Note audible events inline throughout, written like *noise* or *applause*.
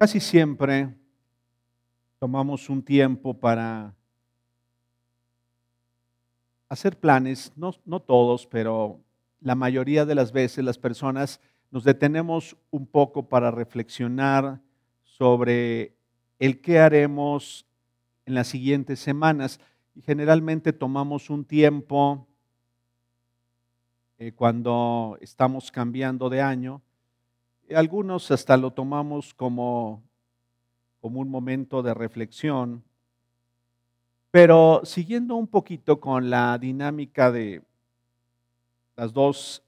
Casi siempre tomamos un tiempo para hacer planes, no, todos, pero la mayoría de las veces las personas nos detenemos un poco para reflexionar sobre el qué haremos en las siguientes semanas. Y generalmente tomamos un tiempo eh, cuando estamos cambiando de año algunos hasta lo tomamos como, como un momento de reflexión, pero siguiendo un poquito con la dinámica de las dos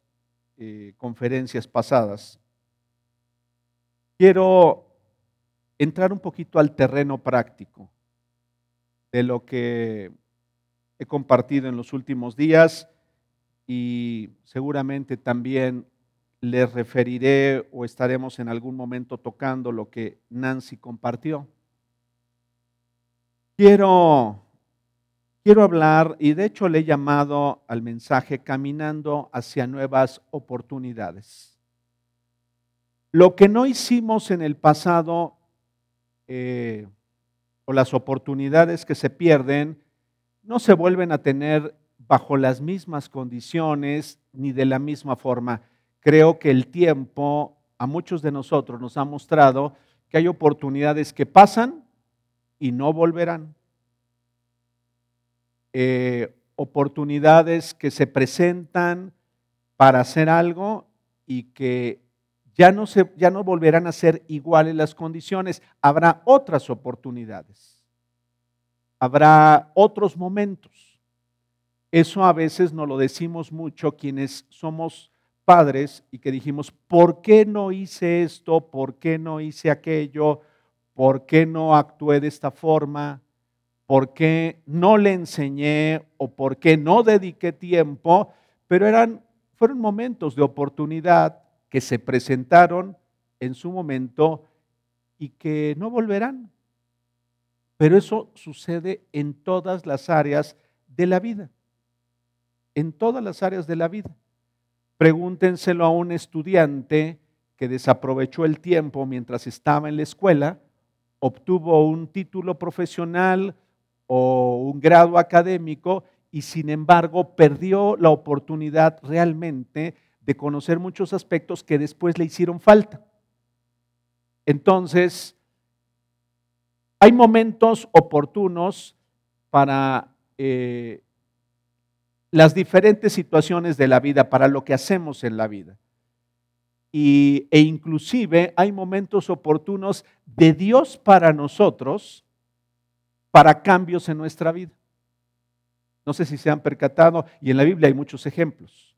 eh, conferencias pasadas, quiero entrar un poquito al terreno práctico de lo que he compartido en los últimos días y seguramente también les referiré o estaremos en algún momento tocando lo que Nancy compartió. Quiero, quiero hablar, y de hecho le he llamado al mensaje Caminando hacia nuevas oportunidades. Lo que no hicimos en el pasado, eh, o las oportunidades que se pierden, no se vuelven a tener bajo las mismas condiciones ni de la misma forma creo que el tiempo a muchos de nosotros nos ha mostrado que hay oportunidades que pasan y no volverán. Eh, oportunidades que se presentan para hacer algo y que ya no, se, ya no volverán a ser iguales las condiciones. Habrá otras oportunidades. Habrá otros momentos. Eso a veces nos lo decimos mucho quienes somos padres y que dijimos, ¿por qué no hice esto? ¿Por qué no hice aquello? ¿Por qué no actué de esta forma? ¿Por qué no le enseñé o por qué no dediqué tiempo? Pero eran, fueron momentos de oportunidad que se presentaron en su momento y que no volverán. Pero eso sucede en todas las áreas de la vida. En todas las áreas de la vida. Pregúntenselo a un estudiante que desaprovechó el tiempo mientras estaba en la escuela, obtuvo un título profesional o un grado académico y sin embargo perdió la oportunidad realmente de conocer muchos aspectos que después le hicieron falta. Entonces, hay momentos oportunos para eh, las diferentes situaciones de la vida, para lo que hacemos en la vida. Y, e inclusive hay momentos oportunos de Dios para nosotros, para cambios en nuestra vida. No sé si se han percatado, y en la Biblia hay muchos ejemplos.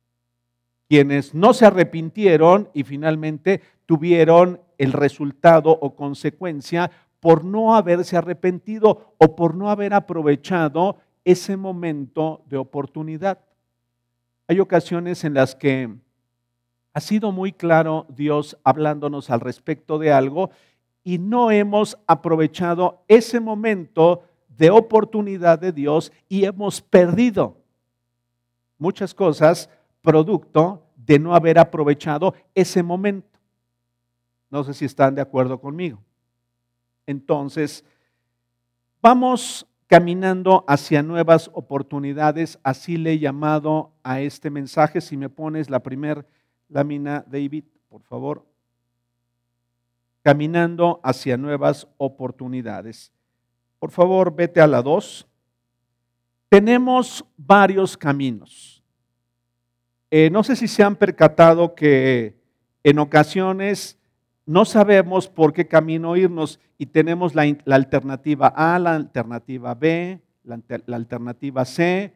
Quienes no se arrepintieron y finalmente tuvieron el resultado o consecuencia por no haberse arrepentido o por no haber aprovechado ese momento de oportunidad. Hay ocasiones en las que ha sido muy claro Dios hablándonos al respecto de algo y no hemos aprovechado ese momento de oportunidad de Dios y hemos perdido muchas cosas producto de no haber aprovechado ese momento. No sé si están de acuerdo conmigo. Entonces, vamos caminando hacia nuevas oportunidades. Así le he llamado a este mensaje. Si me pones la primera lámina, David, por favor. Caminando hacia nuevas oportunidades. Por favor, vete a la 2. Tenemos varios caminos. Eh, no sé si se han percatado que en ocasiones no sabemos por qué camino irnos y tenemos la, alternativa A, la alternativa B, la, alternativa C.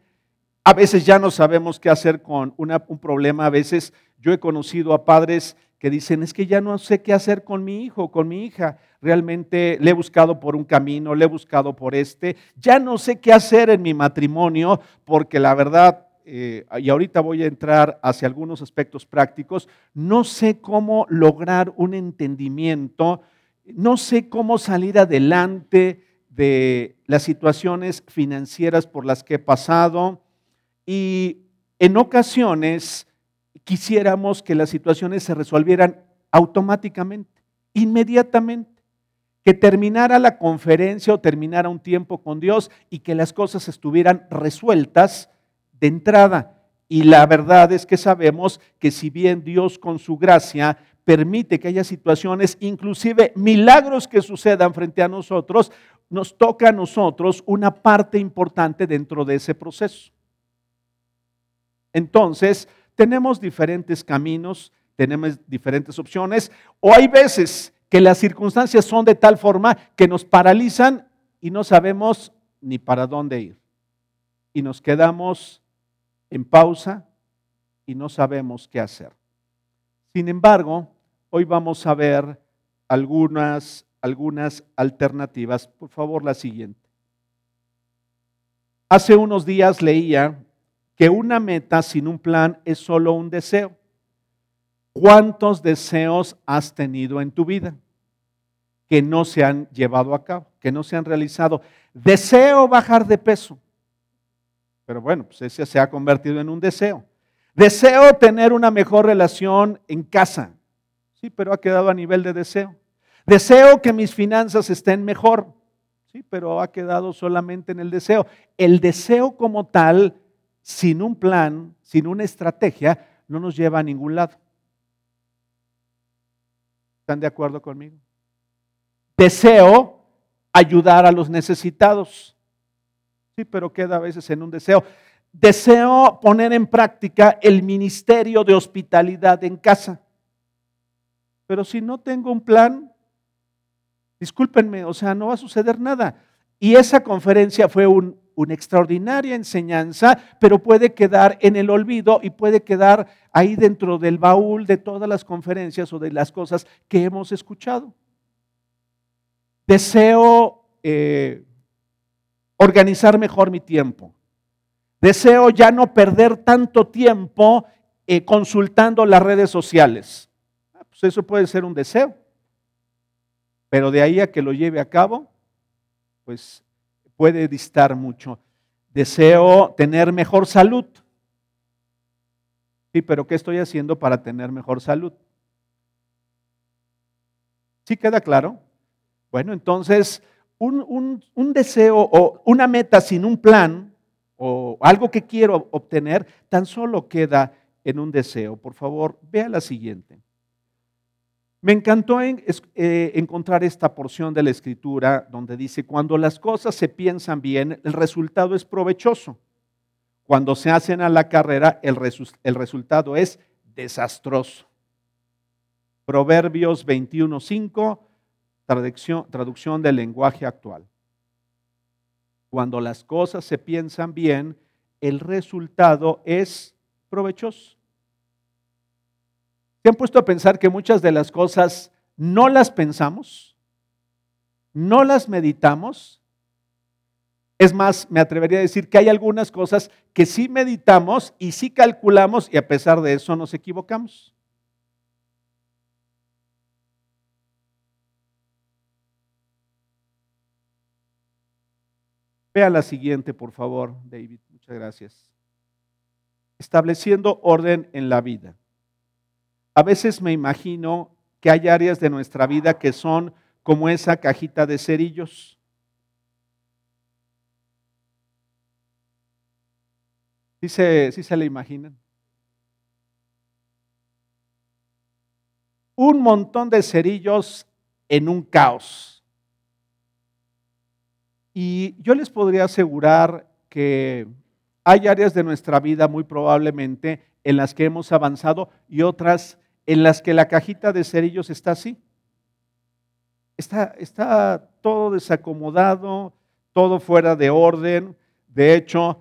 A veces ya no sabemos qué hacer con un problema. A veces yo he conocido a padres que dicen, es que ya no sé qué hacer con mi hijo, con mi hija. Realmente le he buscado por un camino, le he buscado por este. Ya no sé qué hacer en mi matrimonio porque la verdad eh, y ahorita voy a entrar hacia algunos aspectos prácticos, no sé cómo lograr un entendimiento, no sé cómo salir adelante de las situaciones financieras por las que he pasado y en ocasiones quisiéramos que las situaciones se resolvieran automáticamente, inmediatamente. que terminara la conferencia o terminara un tiempo con Dios y que las cosas estuvieran resueltas de entrada. Y la verdad es que sabemos que si bien Dios con su gracia permite que haya situaciones, inclusive milagros que sucedan frente a nosotros, nos toca a nosotros una parte importante dentro de ese proceso. Entonces, tenemos diferentes caminos, tenemos diferentes opciones, o hay veces que las circunstancias son de tal forma que nos paralizan y no sabemos ni para dónde ir. Y nos quedamos en pausa y no sabemos qué hacer. Sin embargo, hoy vamos a ver algunas, algunas alternativas. Por favor, la siguiente. Hace unos días leía que una meta sin un plan es solo un deseo. ¿Cuántos deseos has tenido en tu vida que no se han llevado a cabo, que no se han realizado? Deseo bajar de peso. Pero bueno, pues ese se ha convertido en un deseo. Deseo tener una mejor relación en casa. Sí, pero ha quedado a nivel de deseo. Deseo que mis finanzas estén mejor. Sí, pero ha quedado solamente en el deseo. El deseo como tal, sin un plan, sin una estrategia, no nos lleva a ningún lado. ¿Están de acuerdo conmigo? Deseo ayudar a los necesitados. Sí, pero queda a veces en un deseo. Deseo poner en práctica el ministerio de hospitalidad en casa. Pero si no tengo un plan, discúlpenme, o sea, no va a suceder nada. Y esa conferencia fue un, una extraordinaria enseñanza, pero puede quedar en el olvido y puede quedar ahí dentro del baúl de todas las conferencias o de las cosas que hemos escuchado. Deseo eh, organizar mejor mi tiempo. Deseo ya no perder tanto tiempo eh, consultando las redes sociales. Ah, pues eso puede ser un deseo. Pero de ahí a que lo lleve a cabo, pues puede distar mucho. Deseo tener mejor salud. Sí, pero ¿qué estoy haciendo para tener mejor salud? ¿Sí queda claro? Bueno, entonces, un, un deseo o una meta sin un plan o algo que quiero obtener, tan solo queda en un deseo. Por favor, vea la siguiente. Me encantó eh, encontrar esta porción de la escritura donde dice, cuando las cosas se piensan bien, el resultado es provechoso. Cuando se hacen a la carrera, el, el resultado es desastroso. Proverbios 21.5, traducción, traducción del lenguaje actual. Cuando las cosas se piensan bien, el resultado es provechoso. ¿Se han puesto a pensar que muchas de las cosas no las pensamos? ¿No las meditamos? Es más, me atrevería a decir que hay algunas cosas que sí meditamos y sí calculamos y a pesar de eso nos equivocamos. Vea la siguiente, por favor, David. Muchas gracias. Estableciendo orden en la vida. A veces me imagino que hay áreas de nuestra vida que son como esa cajita de cerillos. ¿Sí se, se le imaginan? Un montón de cerillos en un caos. Y yo les podría asegurar que hay áreas de nuestra vida muy probablemente en las que hemos avanzado y otras en las que la cajita de cerillos está así. Está, está todo desacomodado, todo fuera de orden. De hecho,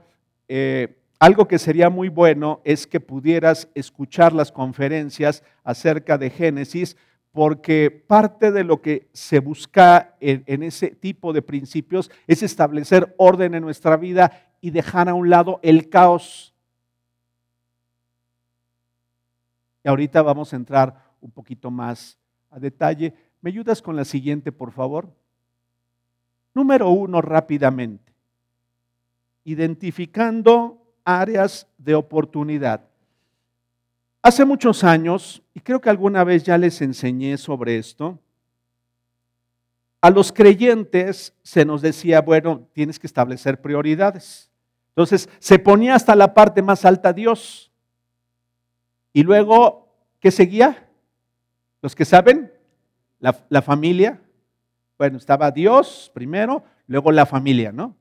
eh, algo que sería muy bueno es que pudieras escuchar las conferencias acerca de Génesis, porque parte de lo que se busca en, ese tipo de principios es establecer orden en nuestra vida y dejar a un lado el caos. ahorita vamos a entrar un poquito más a detalle. ¿Me ayudas con la siguiente, por favor? Número uno, rápidamente. Identificando áreas de oportunidad. Hace muchos años, y creo que alguna vez ya les enseñé sobre esto, a los creyentes se nos decía, bueno, tienes que establecer prioridades. Entonces, se ponía hasta la parte más alta Dios. Y luego, ¿qué seguía? Los que saben, la, la familia. Bueno, estaba Dios primero, luego la familia, ¿no?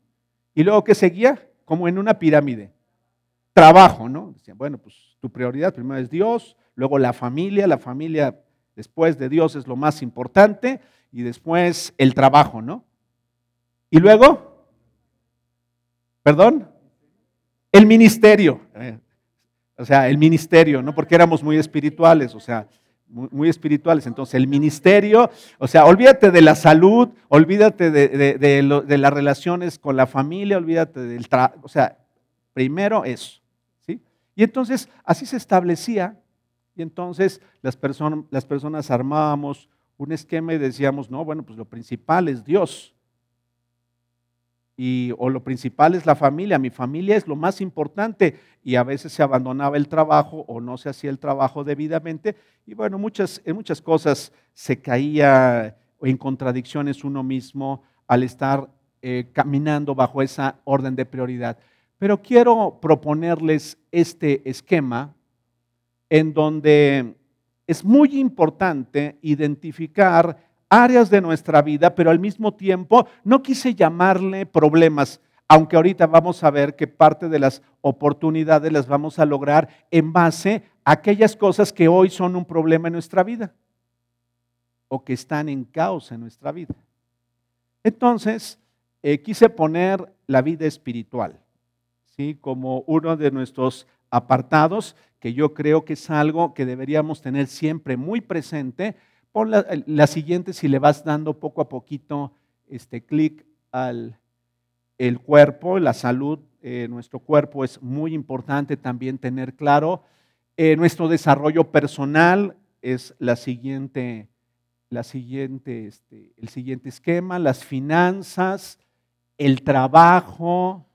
Y luego, ¿qué seguía? Como en una pirámide. Trabajo, ¿no? Decían, bueno, pues tu prioridad primero es Dios, luego la familia, la familia después de Dios es lo más importante y después el trabajo, ¿no? Y luego, perdón, el ministerio. Eh, o sea, el ministerio, ¿no? Porque éramos muy espirituales, o sea, muy, espirituales. Entonces, el ministerio, o sea, olvídate de la salud, olvídate de, las relaciones con la familia, olvídate del trabajo, o sea, primero eso. Y entonces, así se establecía, y entonces las, personas armábamos un esquema y decíamos, no, bueno, pues lo principal es Dios. Y, o lo principal es la familia, mi familia es lo más importante y a veces se abandonaba el trabajo o no se hacía el trabajo debidamente y bueno, muchas, en muchas cosas se caía en contradicciones uno mismo al estar eh, caminando bajo esa orden de prioridad. Pero quiero proponerles este esquema en donde es muy importante identificar áreas de nuestra vida, pero al mismo tiempo no quise llamarle problemas, aunque ahorita vamos a ver que parte de las oportunidades las vamos a lograr en base a aquellas cosas que hoy son un problema en nuestra vida o que están en caos en nuestra vida. Entonces, eh, quise poner la vida espiritual, ¿sí? Como uno de nuestros apartados que yo creo que es algo que deberíamos tener siempre muy presente. Pon la, siguiente si le vas dando poco a poquito este clic al el cuerpo, la salud, eh, nuestro cuerpo es muy importante también tener claro. Eh, nuestro desarrollo personal es la siguiente, la siguiente, este, el siguiente esquema, las finanzas, el trabajo,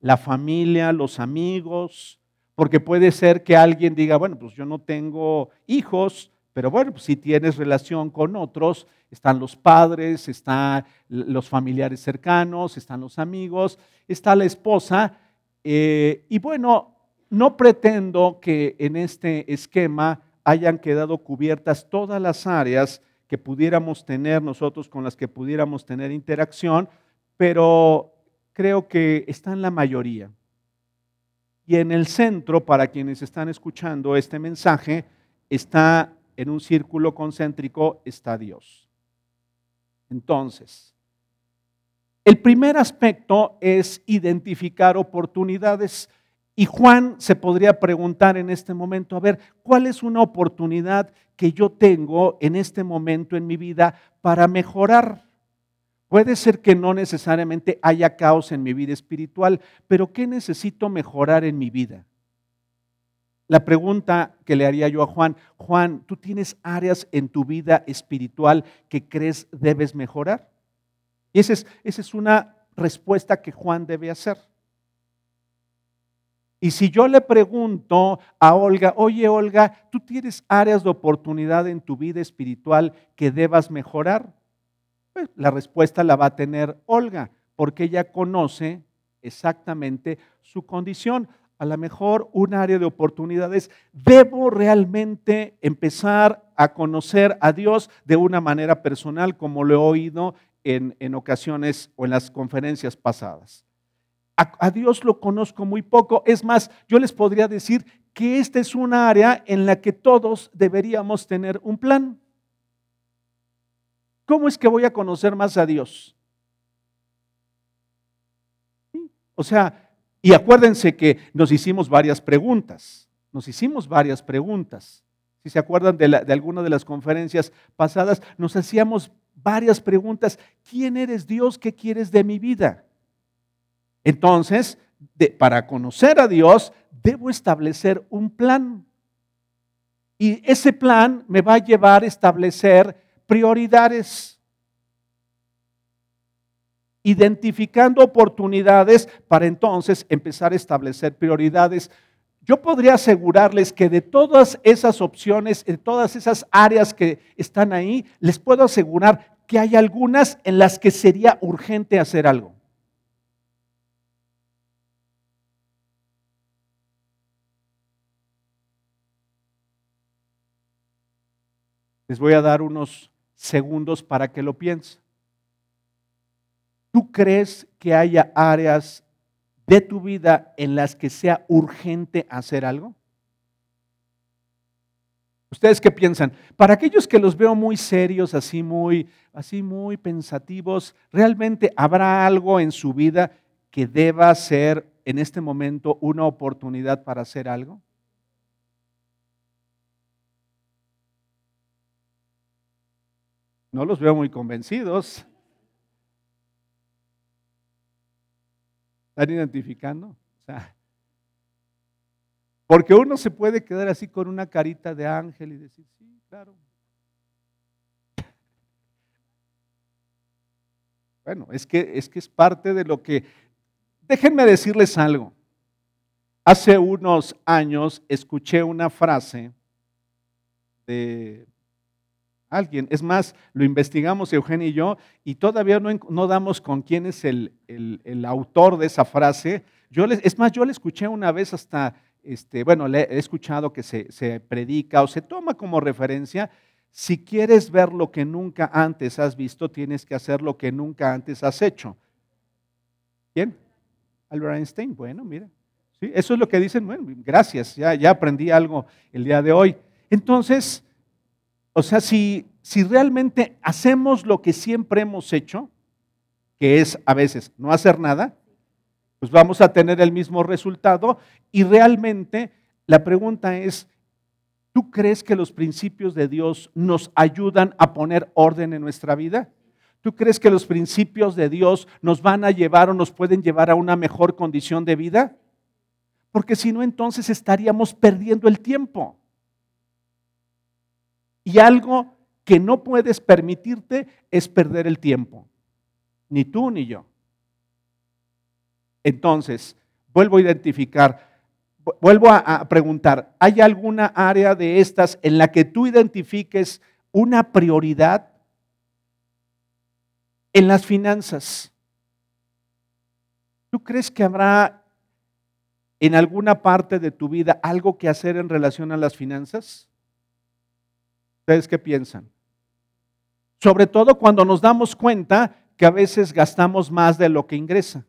la familia, los amigos, porque puede ser que alguien diga, bueno, pues yo no tengo hijos, pero bueno, pues si tienes relación con otros, están los padres, están los familiares cercanos, están los amigos, está la esposa. Eh, y bueno, no pretendo que en este esquema hayan quedado cubiertas todas las áreas que pudiéramos tener nosotros con las que pudiéramos tener interacción, pero creo que están la mayoría. Y en el centro, para quienes están escuchando este mensaje, está en un círculo concéntrico, está Dios. Entonces, el primer aspecto es identificar oportunidades. Y Juan se podría preguntar en este momento, a ver, ¿cuál es una oportunidad que yo tengo en este momento en mi vida para mejorar? Puede ser que no necesariamente haya caos en mi vida espiritual, pero ¿qué necesito mejorar en mi vida? La pregunta que le haría yo a Juan, Juan, ¿tú tienes áreas en tu vida espiritual que crees debes mejorar? Y esa es, esa es una respuesta que Juan debe hacer. Y si yo le pregunto a Olga, oye Olga, ¿tú tienes áreas de oportunidad en tu vida espiritual que debas mejorar? Pues, la respuesta la va a tener Olga, porque ella conoce exactamente su condición. A lo mejor un área de oportunidades, debo realmente empezar a conocer a Dios de una manera personal, como lo he oído en, en ocasiones o en las conferencias pasadas. A, a Dios lo conozco muy poco. Es más, yo les podría decir que esta es un área en la que todos deberíamos tener un plan. ¿Cómo es que voy a conocer más a Dios? O sea, y acuérdense que nos hicimos varias preguntas, nos hicimos varias preguntas. Si se acuerdan de, de alguna de las conferencias pasadas, nos hacíamos varias preguntas. ¿Quién eres Dios? ¿Qué quieres de mi vida? Entonces, para conocer a Dios, debo establecer un plan. Y ese plan me va a llevar a establecer prioridades. Identificando oportunidades para entonces empezar a establecer prioridades. Yo podría asegurarles que de todas esas opciones, de todas esas áreas que están ahí, les puedo asegurar que hay algunas en las que sería urgente hacer algo. Les voy a dar unos segundos para que lo piensen. ¿Tú crees que haya áreas de tu vida en las que sea urgente hacer algo? ¿Ustedes qué piensan? Para aquellos que los veo muy serios, así muy, así muy pensativos, ¿realmente habrá algo en su vida que deba ser en este momento una oportunidad para hacer algo? No los veo muy convencidos. ¿Están identificando? porque uno se puede quedar así con una carita de ángel y decir, sí, claro. Bueno, es que, es que es parte de lo que... Déjenme decirles algo. Hace unos años escuché una frase de alguien. Es más, lo investigamos Eugenio y yo y todavía no, damos con quién es el, autor de esa frase. Yo es más, yo le escuché una vez hasta, este, bueno, le he escuchado que se, se predica o se toma como referencia. Si quieres ver lo que nunca antes has visto, tienes que hacer lo que nunca antes has hecho. ¿Quién? Albert Einstein. Bueno, mira. Eso es lo que dicen. Bueno, gracias, ya, ya aprendí algo el día de hoy. Entonces, o sea, si, si realmente hacemos lo que siempre hemos hecho, que es a veces no hacer nada, pues vamos a tener el mismo resultado y realmente la pregunta es, ¿tú crees que los principios de Dios nos ayudan a poner orden en nuestra vida? ¿Tú crees que los principios de Dios nos van a llevar o nos pueden llevar a una mejor condición de vida? Porque si no, entonces estaríamos perdiendo el tiempo. Y algo que no puedes permitirte es perder el tiempo. Ni tú ni yo. Entonces, vuelvo a identificar, vuelvo a, preguntar, ¿hay alguna área de estas en la que tú identifiques una prioridad en las finanzas? ¿Tú crees que habrá en alguna parte de tu vida algo que hacer en relación a las finanzas? ¿Ustedes qué piensan? Sobre todo cuando nos damos cuenta que a veces gastamos más de lo que ingresa.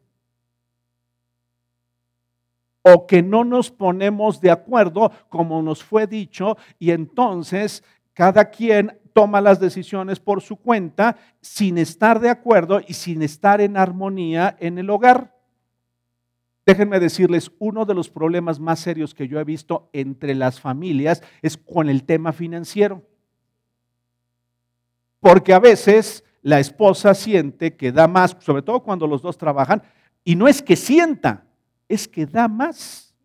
O que no nos ponemos de acuerdo como nos fue dicho y entonces cada quien toma las decisiones por su cuenta sin estar de acuerdo y sin estar en armonía en el hogar. Déjenme decirles, uno de los problemas más serios que yo he visto entre las familias es con el tema financiero. Porque a veces la esposa siente que da más, sobre todo cuando los dos trabajan, y no es que sienta, es que da más.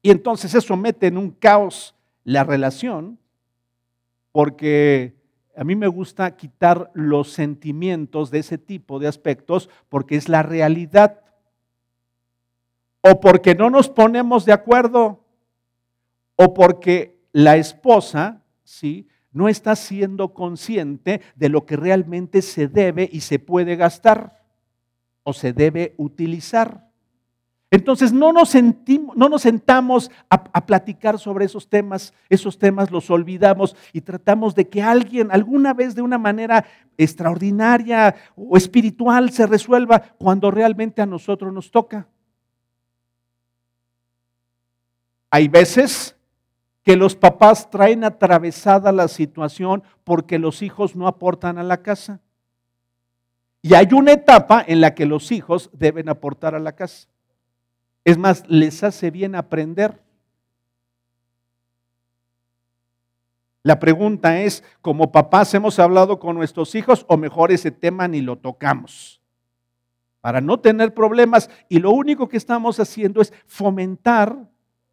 Y entonces eso mete en un caos la relación, porque a mí me gusta quitar los sentimientos de ese tipo de aspectos, porque es la realidad. O porque no nos ponemos de acuerdo, o porque la esposa, ¿sí? No está siendo consciente de lo que realmente se debe y se puede gastar o se debe utilizar. Entonces no nos, sentimos, no nos sentamos a, a, platicar sobre esos temas, esos temas los olvidamos y tratamos de que alguien alguna vez de una manera extraordinaria o espiritual se resuelva cuando realmente a nosotros nos toca. Hay veces que los papás traen atravesada la situación porque los hijos no aportan a la casa. Y hay una etapa en la que los hijos deben aportar a la casa. Es más, les hace bien aprender. La pregunta es, como papás hemos hablado con nuestros hijos o mejor ese tema ni lo tocamos para no tener problemas y lo único que estamos haciendo es fomentar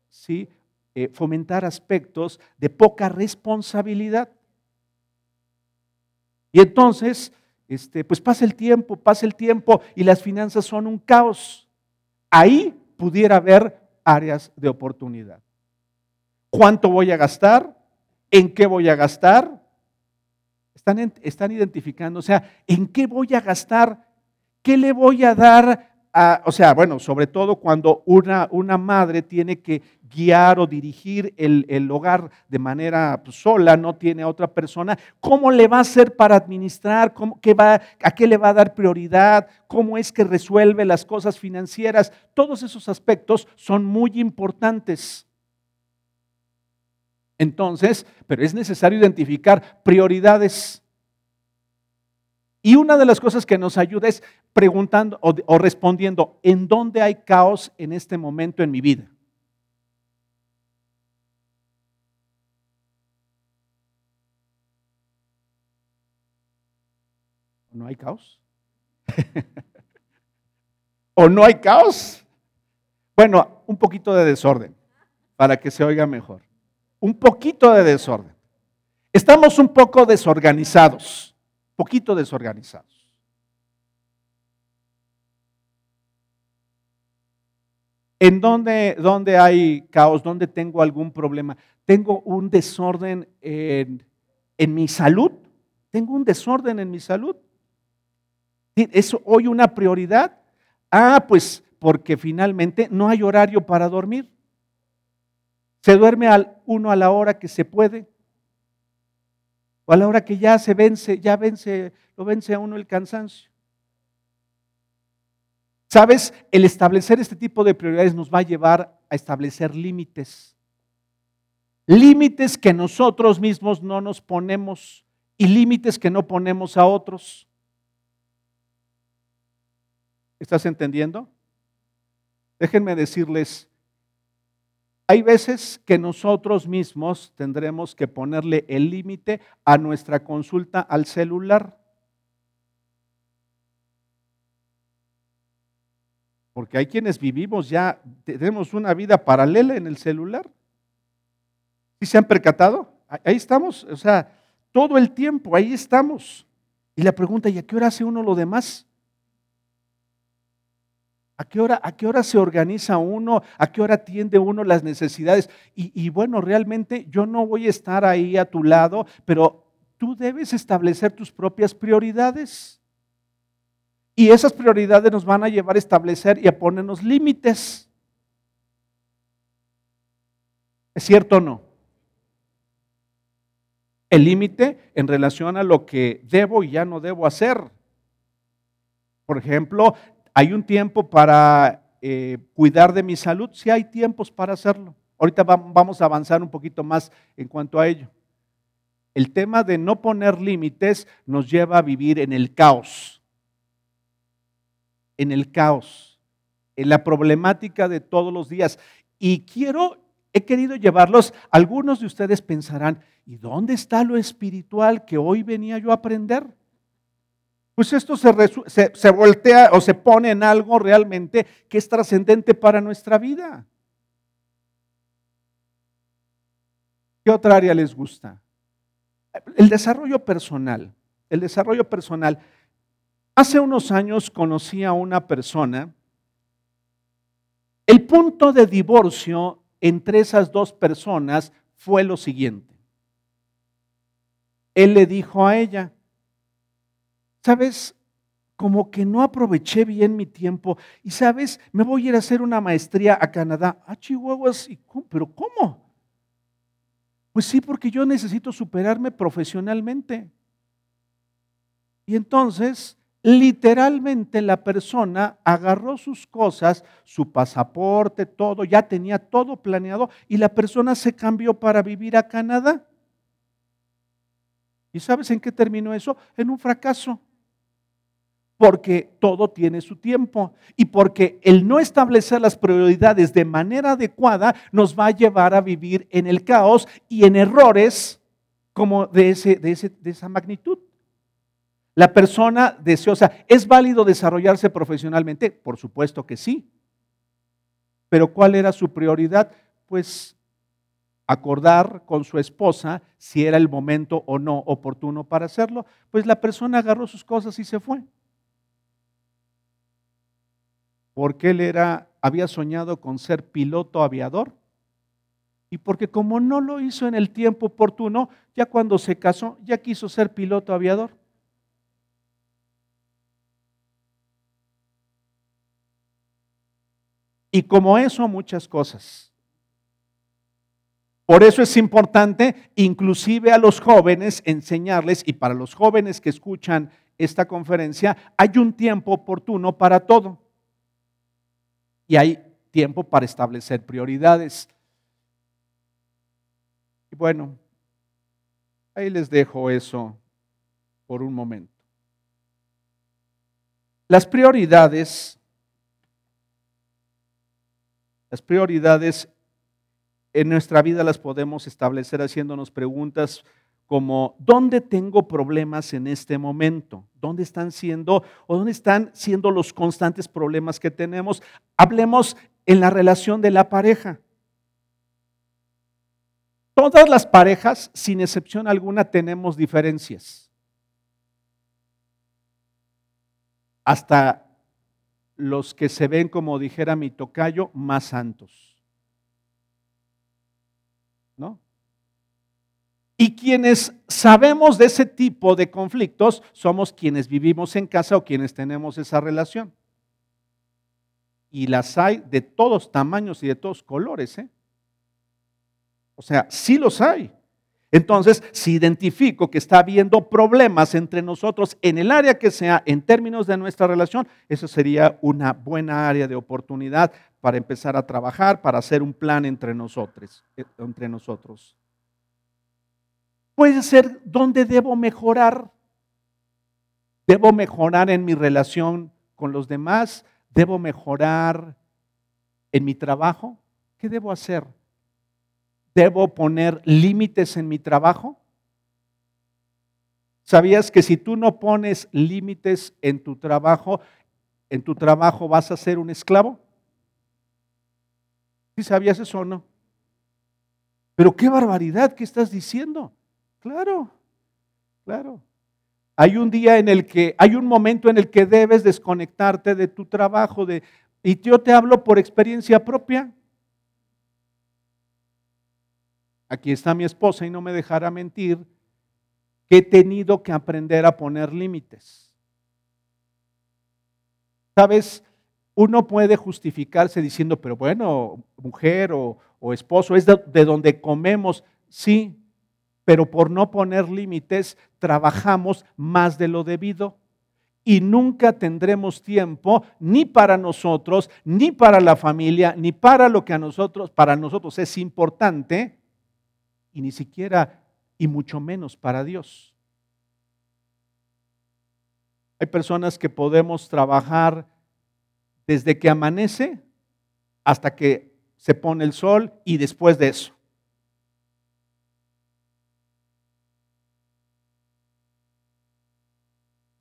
¿sí? Eh, fomentar aspectos de poca responsabilidad. Y entonces, este, pues pasa el tiempo, pasa el tiempo y las finanzas son un caos. Ahí pudiera haber áreas de oportunidad. ¿Cuánto voy a gastar? ¿En qué voy a gastar? Están, están identificando, o sea, ¿en qué voy a gastar? ¿Qué le voy a dar o sea, bueno, sobre todo cuando una, una madre tiene que guiar o dirigir el, hogar de manera pues, sola, no tiene a otra persona, ¿cómo le va a hacer para administrar? ¿Cómo, qué va, ¿A qué le va a dar prioridad? ¿Cómo es que resuelve las cosas financieras? Todos esos aspectos son muy importantes. Entonces, pero es necesario identificar prioridades. Y una de las cosas que nos ayuda es preguntando o, respondiendo, ¿en dónde hay caos en este momento en mi vida? ¿No hay caos? *laughs* ¿O no hay caos? Bueno, un poquito de desorden, para que se oiga mejor. Un poquito de desorden. Estamos un poco desorganizados poquito desorganizados. ¿En dónde, dónde, hay caos? ¿Dónde tengo algún problema? ¿Tengo un desorden en, en mi salud? ¿Tengo un desorden en mi salud? ¿Es hoy una prioridad? Ah, pues porque finalmente no hay horario para dormir. Se duerme al uno a la hora que se puede o a la hora que ya se vence, ya vence, lo vence a uno el cansancio. Sabes, el establecer este tipo de prioridades nos va a llevar a establecer límites. Límites que nosotros mismos no nos ponemos y límites que no ponemos a otros. ¿Estás entendiendo? Déjenme decirles, hay veces que nosotros mismos tendremos que ponerle el límite a nuestra consulta al celular. Porque hay quienes vivimos ya, tenemos una vida paralela en el celular. ¿Sí se han percatado? Ahí estamos, o sea, todo el tiempo, ahí estamos. Y la pregunta, ¿y a qué hora hace uno lo demás? ¿A qué, hora, ¿A qué hora se organiza uno? ¿A qué hora atiende uno las necesidades? Y, y, bueno, realmente yo no voy a estar ahí a tu lado, pero tú debes establecer tus propias prioridades. Y esas prioridades nos van a llevar a establecer y a ponernos límites. ¿Es cierto o no? El límite en relación a lo que debo y ya no debo hacer. Por ejemplo, ¿Hay un tiempo para eh, cuidar de mi salud? Sí hay tiempos para hacerlo. Ahorita vamos a avanzar un poquito más en cuanto a ello. El tema de no poner límites nos lleva a vivir en el caos. En el caos. En la problemática de todos los días. Y quiero, he querido llevarlos, algunos de ustedes pensarán, ¿y dónde está lo espiritual que hoy venía yo a aprender? Pues esto se, voltea o se pone en algo realmente que es trascendente para nuestra vida. ¿Qué otra área les gusta? El desarrollo personal. El desarrollo personal. Hace unos años conocí a una persona. El punto de divorcio entre esas dos personas fue lo siguiente. Él le dijo a ella, sabes, como que no aproveché bien mi tiempo y sabes, me voy a ir a hacer una maestría a Canadá. Ah, Chihuahuas, ¿pero cómo? Pues sí, porque yo necesito superarme profesionalmente. Y entonces, literalmente la persona agarró sus cosas, su pasaporte, todo, ya tenía todo planeado y la persona se cambió para vivir a Canadá. ¿Y sabes en qué terminó eso? En un fracaso porque todo tiene su tiempo y porque el no establecer las prioridades de manera adecuada nos va a llevar a vivir en el caos y en errores como de, ese, de, de esa magnitud. La persona deseosa, ¿es válido desarrollarse profesionalmente? Por supuesto que sí. Pero ¿cuál era su prioridad? Pues acordar con su esposa si era el momento o no oportuno para hacerlo. Pues la persona agarró sus cosas y se fue porque él era, había soñado con ser piloto aviador. Y porque como no lo hizo en el tiempo oportuno, ya cuando se casó, ya quiso ser piloto aviador. Y como eso, muchas cosas. Por eso es importante, inclusive a los jóvenes, enseñarles, y para los jóvenes que escuchan esta conferencia, hay un tiempo oportuno para todo. Y hay tiempo para establecer prioridades. Y bueno, ahí les dejo eso por un momento. Las prioridades, las prioridades en nuestra vida las podemos establecer haciéndonos preguntas como ¿dónde tengo problemas en este momento? ¿Dónde están siendo o dónde están siendo los constantes problemas que tenemos? Hablemos en la relación de la pareja. Todas las parejas, sin excepción alguna, tenemos diferencias. Hasta los que se ven, como dijera mi tocayo, más santos. ¿No? Y quienes sabemos de ese tipo de conflictos somos quienes vivimos en casa o quienes tenemos esa relación. Y las hay de todos tamaños y de todos colores. ¿eh? O sea, sí los hay. Entonces, si identifico que está habiendo problemas entre nosotros en el área que sea, en términos de nuestra relación, eso sería una buena área de oportunidad para empezar a trabajar, para hacer un plan entre nosotros. Eh, entre nosotros. Puede ser donde debo mejorar. Debo mejorar en mi relación con los demás. Debo mejorar en mi trabajo. ¿Qué debo hacer? ¿Debo poner límites en mi trabajo? ¿Sabías que si tú no pones límites en tu trabajo, en tu trabajo vas a ser un esclavo? ¿Sí sabías eso o no? Pero qué barbaridad que estás diciendo. Claro, claro. Hay un día en el que, hay un momento en el que debes desconectarte de tu trabajo, de, y yo te hablo por experiencia propia. aquí está mi esposa y no me dejará mentir, que he tenido que aprender a poner límites. ¿Sabes? Uno puede justificarse diciendo, pero bueno, mujer o, esposo, es de donde comemos, sí, pero por no poner límites trabajamos más de lo debido y nunca tendremos tiempo ni para nosotros, ni para la familia, ni para lo que a nosotros, para nosotros es importante y ni siquiera, y mucho menos para Dios. Hay personas que podemos trabajar desde que amanece hasta que se pone el sol y después de eso.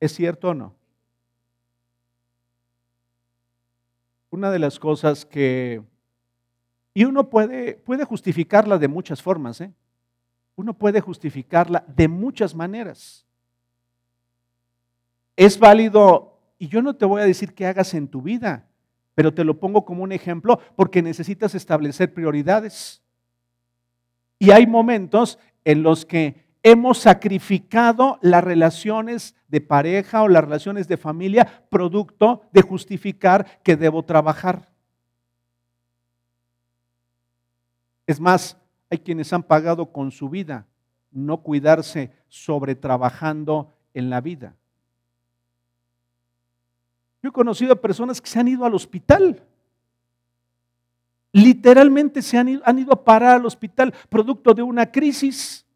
¿Es cierto o no? Una de las cosas que y uno puede, puede justificarla de muchas formas. ¿eh? Uno puede justificarla de muchas maneras. Es válido, y yo no te voy a decir qué hagas en tu vida, pero te lo pongo como un ejemplo porque necesitas establecer prioridades. Y hay momentos en los que hemos sacrificado las relaciones de pareja o las relaciones de familia producto de justificar que debo trabajar. Es más, hay quienes han pagado con su vida no cuidarse sobre trabajando en la vida. Yo he conocido a personas que se han ido al hospital. Literalmente se han ido, han ido a parar al hospital producto de una crisis.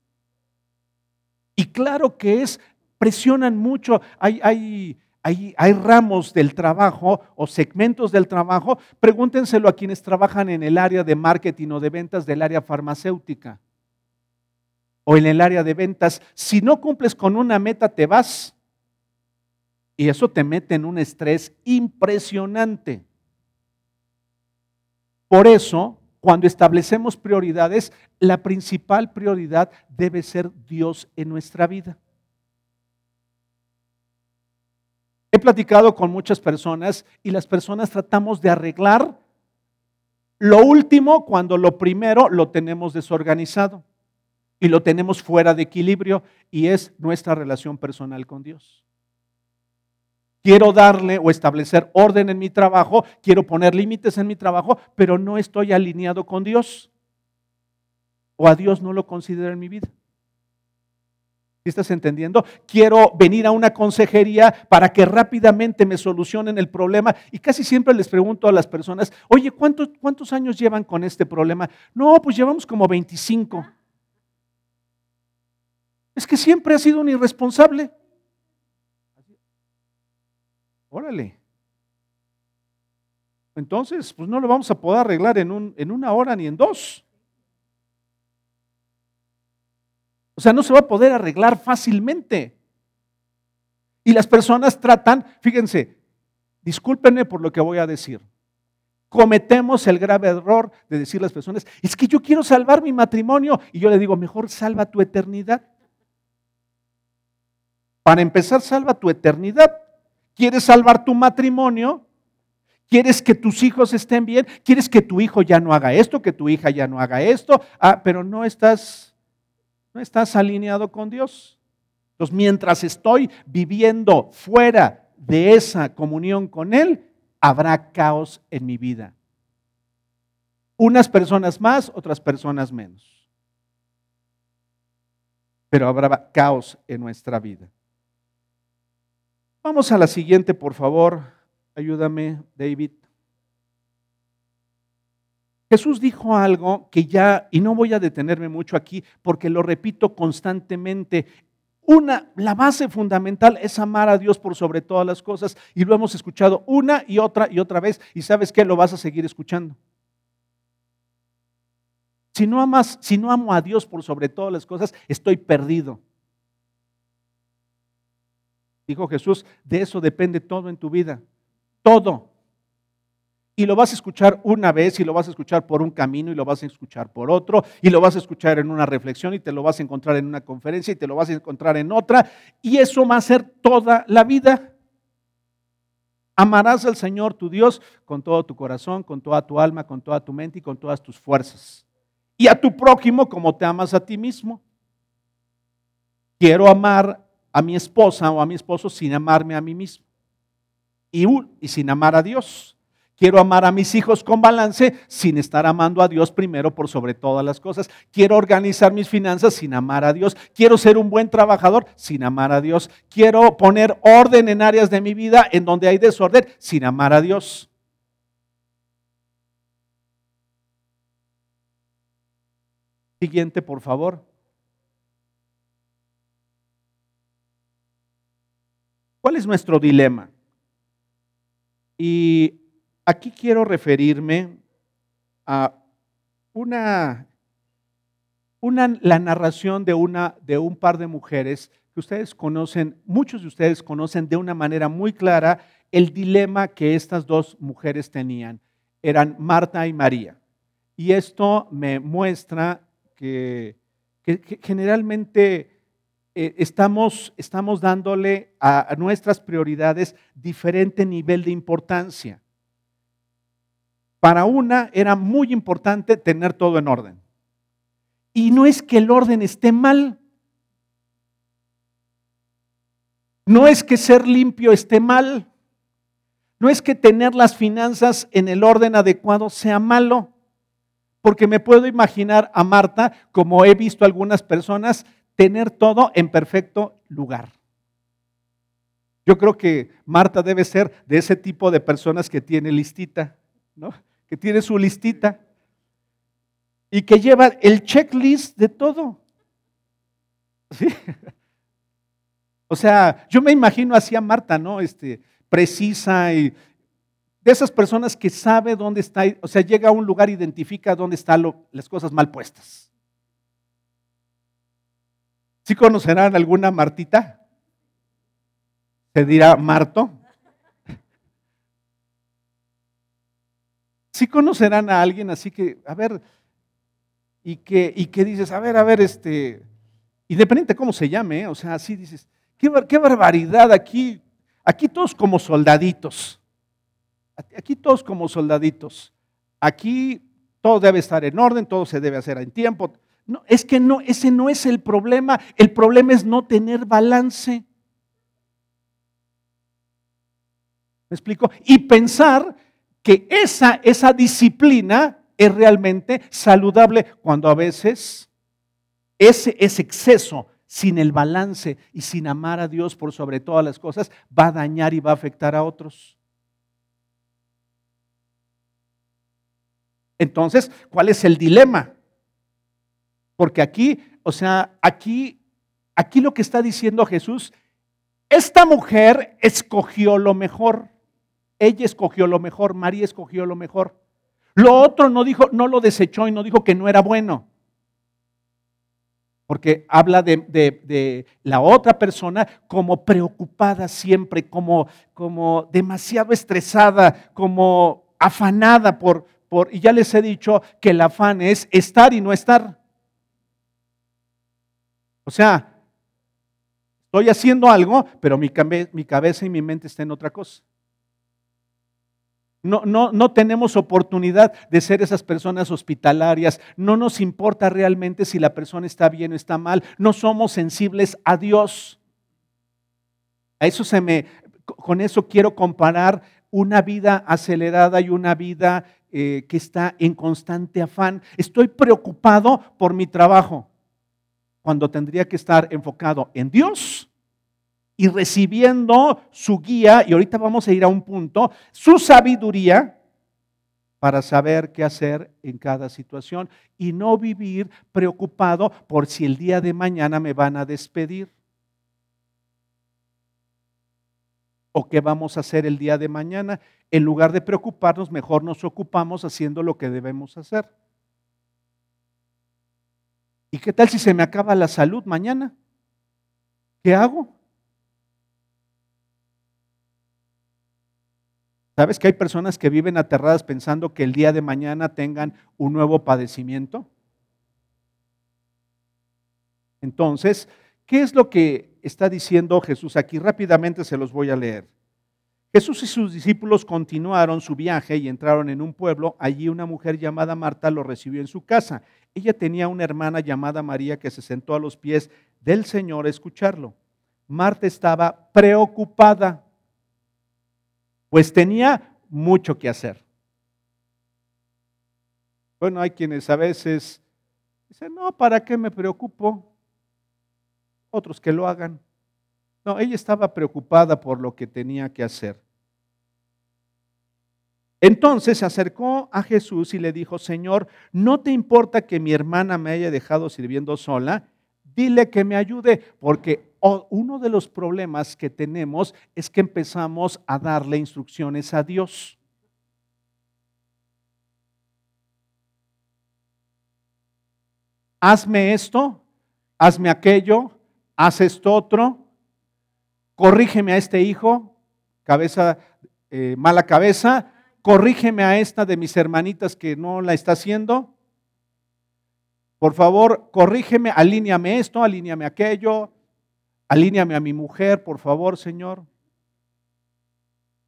Y claro que es, presionan mucho. Hay, hay hay, ramos del trabajo o segmentos del trabajo, pregúntenselo a quienes trabajan en el área de marketing o de ventas del área farmacéutica o en el área de ventas. Si no cumples con una meta, te vas. Y eso te mete en un estrés impresionante. Por eso, cuando establecemos prioridades, la principal prioridad debe ser Dios en nuestra vida. He platicado con muchas personas y las personas tratamos de arreglar lo último cuando lo primero lo tenemos desorganizado y lo tenemos fuera de equilibrio y es nuestra relación personal con Dios. Quiero darle o establecer orden en mi trabajo, quiero poner límites en mi trabajo, pero no estoy alineado con Dios. O a Dios no lo considero en mi vida. ¿Sí estás entendiendo? Quiero venir a una consejería para que rápidamente me solucionen el problema. Y casi siempre les pregunto a las personas, oye, ¿cuántos, cuántos años llevan con este problema? No, pues llevamos como 25. Es que siempre ha sido un irresponsable. Órale. Entonces, pues no lo vamos a poder arreglar en, un, en una hora ni en dos. O sea, no se va a poder arreglar fácilmente. Y las personas tratan, fíjense, discúlpenme por lo que voy a decir. Cometemos el grave error de decir a las personas, es que yo quiero salvar mi matrimonio. Y yo le digo, mejor salva tu eternidad. Para empezar, salva tu eternidad. ¿Quieres salvar tu matrimonio? ¿Quieres que tus hijos estén bien? ¿Quieres que tu hijo ya no haga esto, que tu hija ya no haga esto? Ah, pero no estás, no estás alineado con Dios. Entonces, mientras estoy viviendo fuera de esa comunión con Él, habrá caos en mi vida. Unas personas más, otras personas menos. Pero habrá caos en nuestra vida. Vamos a la siguiente, por favor. Ayúdame, David. Jesús dijo algo que ya, y no voy a detenerme mucho aquí porque lo repito constantemente. Una, la base fundamental es amar a Dios por sobre todas las cosas y lo hemos escuchado una y otra y otra vez y sabes que lo vas a seguir escuchando. Si no amas, si no amo a Dios por sobre todas las cosas, estoy perdido. Dijo Jesús, de eso depende todo en tu vida. Todo. Y lo vas a escuchar una vez y lo vas a escuchar por un camino y lo vas a escuchar por otro y lo vas a escuchar en una reflexión y te lo vas a encontrar en una conferencia y te lo vas a encontrar en otra. Y eso va a ser toda la vida. Amarás al Señor tu Dios con todo tu corazón, con toda tu alma, con toda tu mente y con todas tus fuerzas. Y a tu prójimo como te amas a ti mismo. Quiero amar a mi esposa o a mi esposo sin amarme a mí mismo y, sin amar a Dios. Quiero amar a mis hijos con balance sin estar amando a Dios primero por sobre todas las cosas. Quiero organizar mis finanzas sin amar a Dios. Quiero ser un buen trabajador sin amar a Dios. Quiero poner orden en áreas de mi vida en donde hay desorden sin amar a Dios. Siguiente, por favor. ¿Cuál es nuestro dilema? Y aquí quiero referirme a una, una, la narración de, una, de un par de mujeres que ustedes conocen, muchos de ustedes conocen de una manera muy clara el dilema que estas dos mujeres tenían. Eran Marta y María. Y esto me muestra que, que generalmente eh, estamos, estamos dándole a, nuestras prioridades diferente nivel de importancia. Para una era muy importante tener todo en orden. Y no es que el orden esté mal. No es que ser limpio esté mal. No es que tener las finanzas en el orden adecuado sea malo. Porque me puedo imaginar a Marta, como he visto algunas personas, tener todo en perfecto lugar. Yo creo que Marta debe ser de ese tipo de personas que tiene listita, ¿no? Que tiene su listita y que lleva el checklist de todo. O sea, yo me imagino así a Marta, ¿no? Este, precisa y de esas personas que sabe dónde está, o sea, llega a un lugar, identifica dónde están las cosas mal puestas. ¿Sí conocerán alguna Martita? Se dirá Marto. ¿Sí conocerán a alguien así que, a ver, y que, y que dices, a ver, a ver, este, independiente de cómo se llame, o sea, así dices, qué, qué barbaridad aquí, aquí todos como soldaditos, aquí todos como soldaditos, aquí todo debe estar en orden, todo se debe hacer en tiempo. No, es que no, ese no es el problema. El problema es no tener balance. ¿Me explico? Y pensar que esa, esa disciplina es realmente saludable cuando a veces ese, ese exceso sin el balance y sin amar a Dios por sobre todas las cosas va a dañar y va a afectar a otros. Entonces, ¿cuál es el dilema? Porque aquí, o sea, aquí, aquí lo que está diciendo Jesús, esta mujer escogió lo mejor. Ella escogió lo mejor, María escogió lo mejor. Lo otro no dijo, no lo desechó y no dijo que no era bueno. Porque habla de, la otra persona como preocupada siempre, como, como demasiado estresada, como afanada por, por, y ya les he dicho que el afán es estar y no estar. O sea, estoy haciendo algo, pero mi, cabeza y mi mente están en otra cosa. No, no, no, tenemos oportunidad de ser esas personas hospitalarias. No nos importa realmente si la persona está bien o está mal. No somos sensibles a Dios. A eso se me, con eso quiero comparar una vida acelerada y una vida eh, que está en constante afán. Estoy preocupado por mi trabajo cuando tendría que estar enfocado en Dios y recibiendo su guía, y ahorita vamos a ir a un punto, su sabiduría para saber qué hacer en cada situación y no vivir preocupado por si el día de mañana me van a despedir. ¿O qué vamos a hacer el día de mañana? En lugar de preocuparnos, mejor nos ocupamos haciendo lo que debemos hacer. ¿Y qué tal si se me acaba la salud mañana? ¿Qué hago? ¿Sabes que hay personas que viven aterradas pensando que el día de mañana tengan un nuevo padecimiento? Entonces, ¿qué es lo que está diciendo Jesús aquí? Rápidamente se los voy a leer. Jesús y sus discípulos continuaron su viaje y entraron en un pueblo. Allí una mujer llamada Marta lo recibió en su casa. Ella tenía una hermana llamada María que se sentó a los pies del Señor a escucharlo. Marta estaba preocupada, pues tenía mucho que hacer. Bueno, hay quienes a veces dicen, no, ¿para qué me preocupo? Otros que lo hagan. No, ella estaba preocupada por lo que tenía que hacer. Entonces se acercó a Jesús y le dijo, Señor, ¿no te importa que mi hermana me haya dejado sirviendo sola? Dile que me ayude, porque uno de los problemas que tenemos es que empezamos a darle instrucciones a Dios. Hazme esto, hazme aquello, haz esto otro, corrígeme a este hijo, cabeza, eh, mala cabeza, corrígeme a esta de mis hermanitas que no la está haciendo. Por favor, corrígeme, alíñame esto, alíñame aquello, alíñame a mi mujer, por favor, Señor.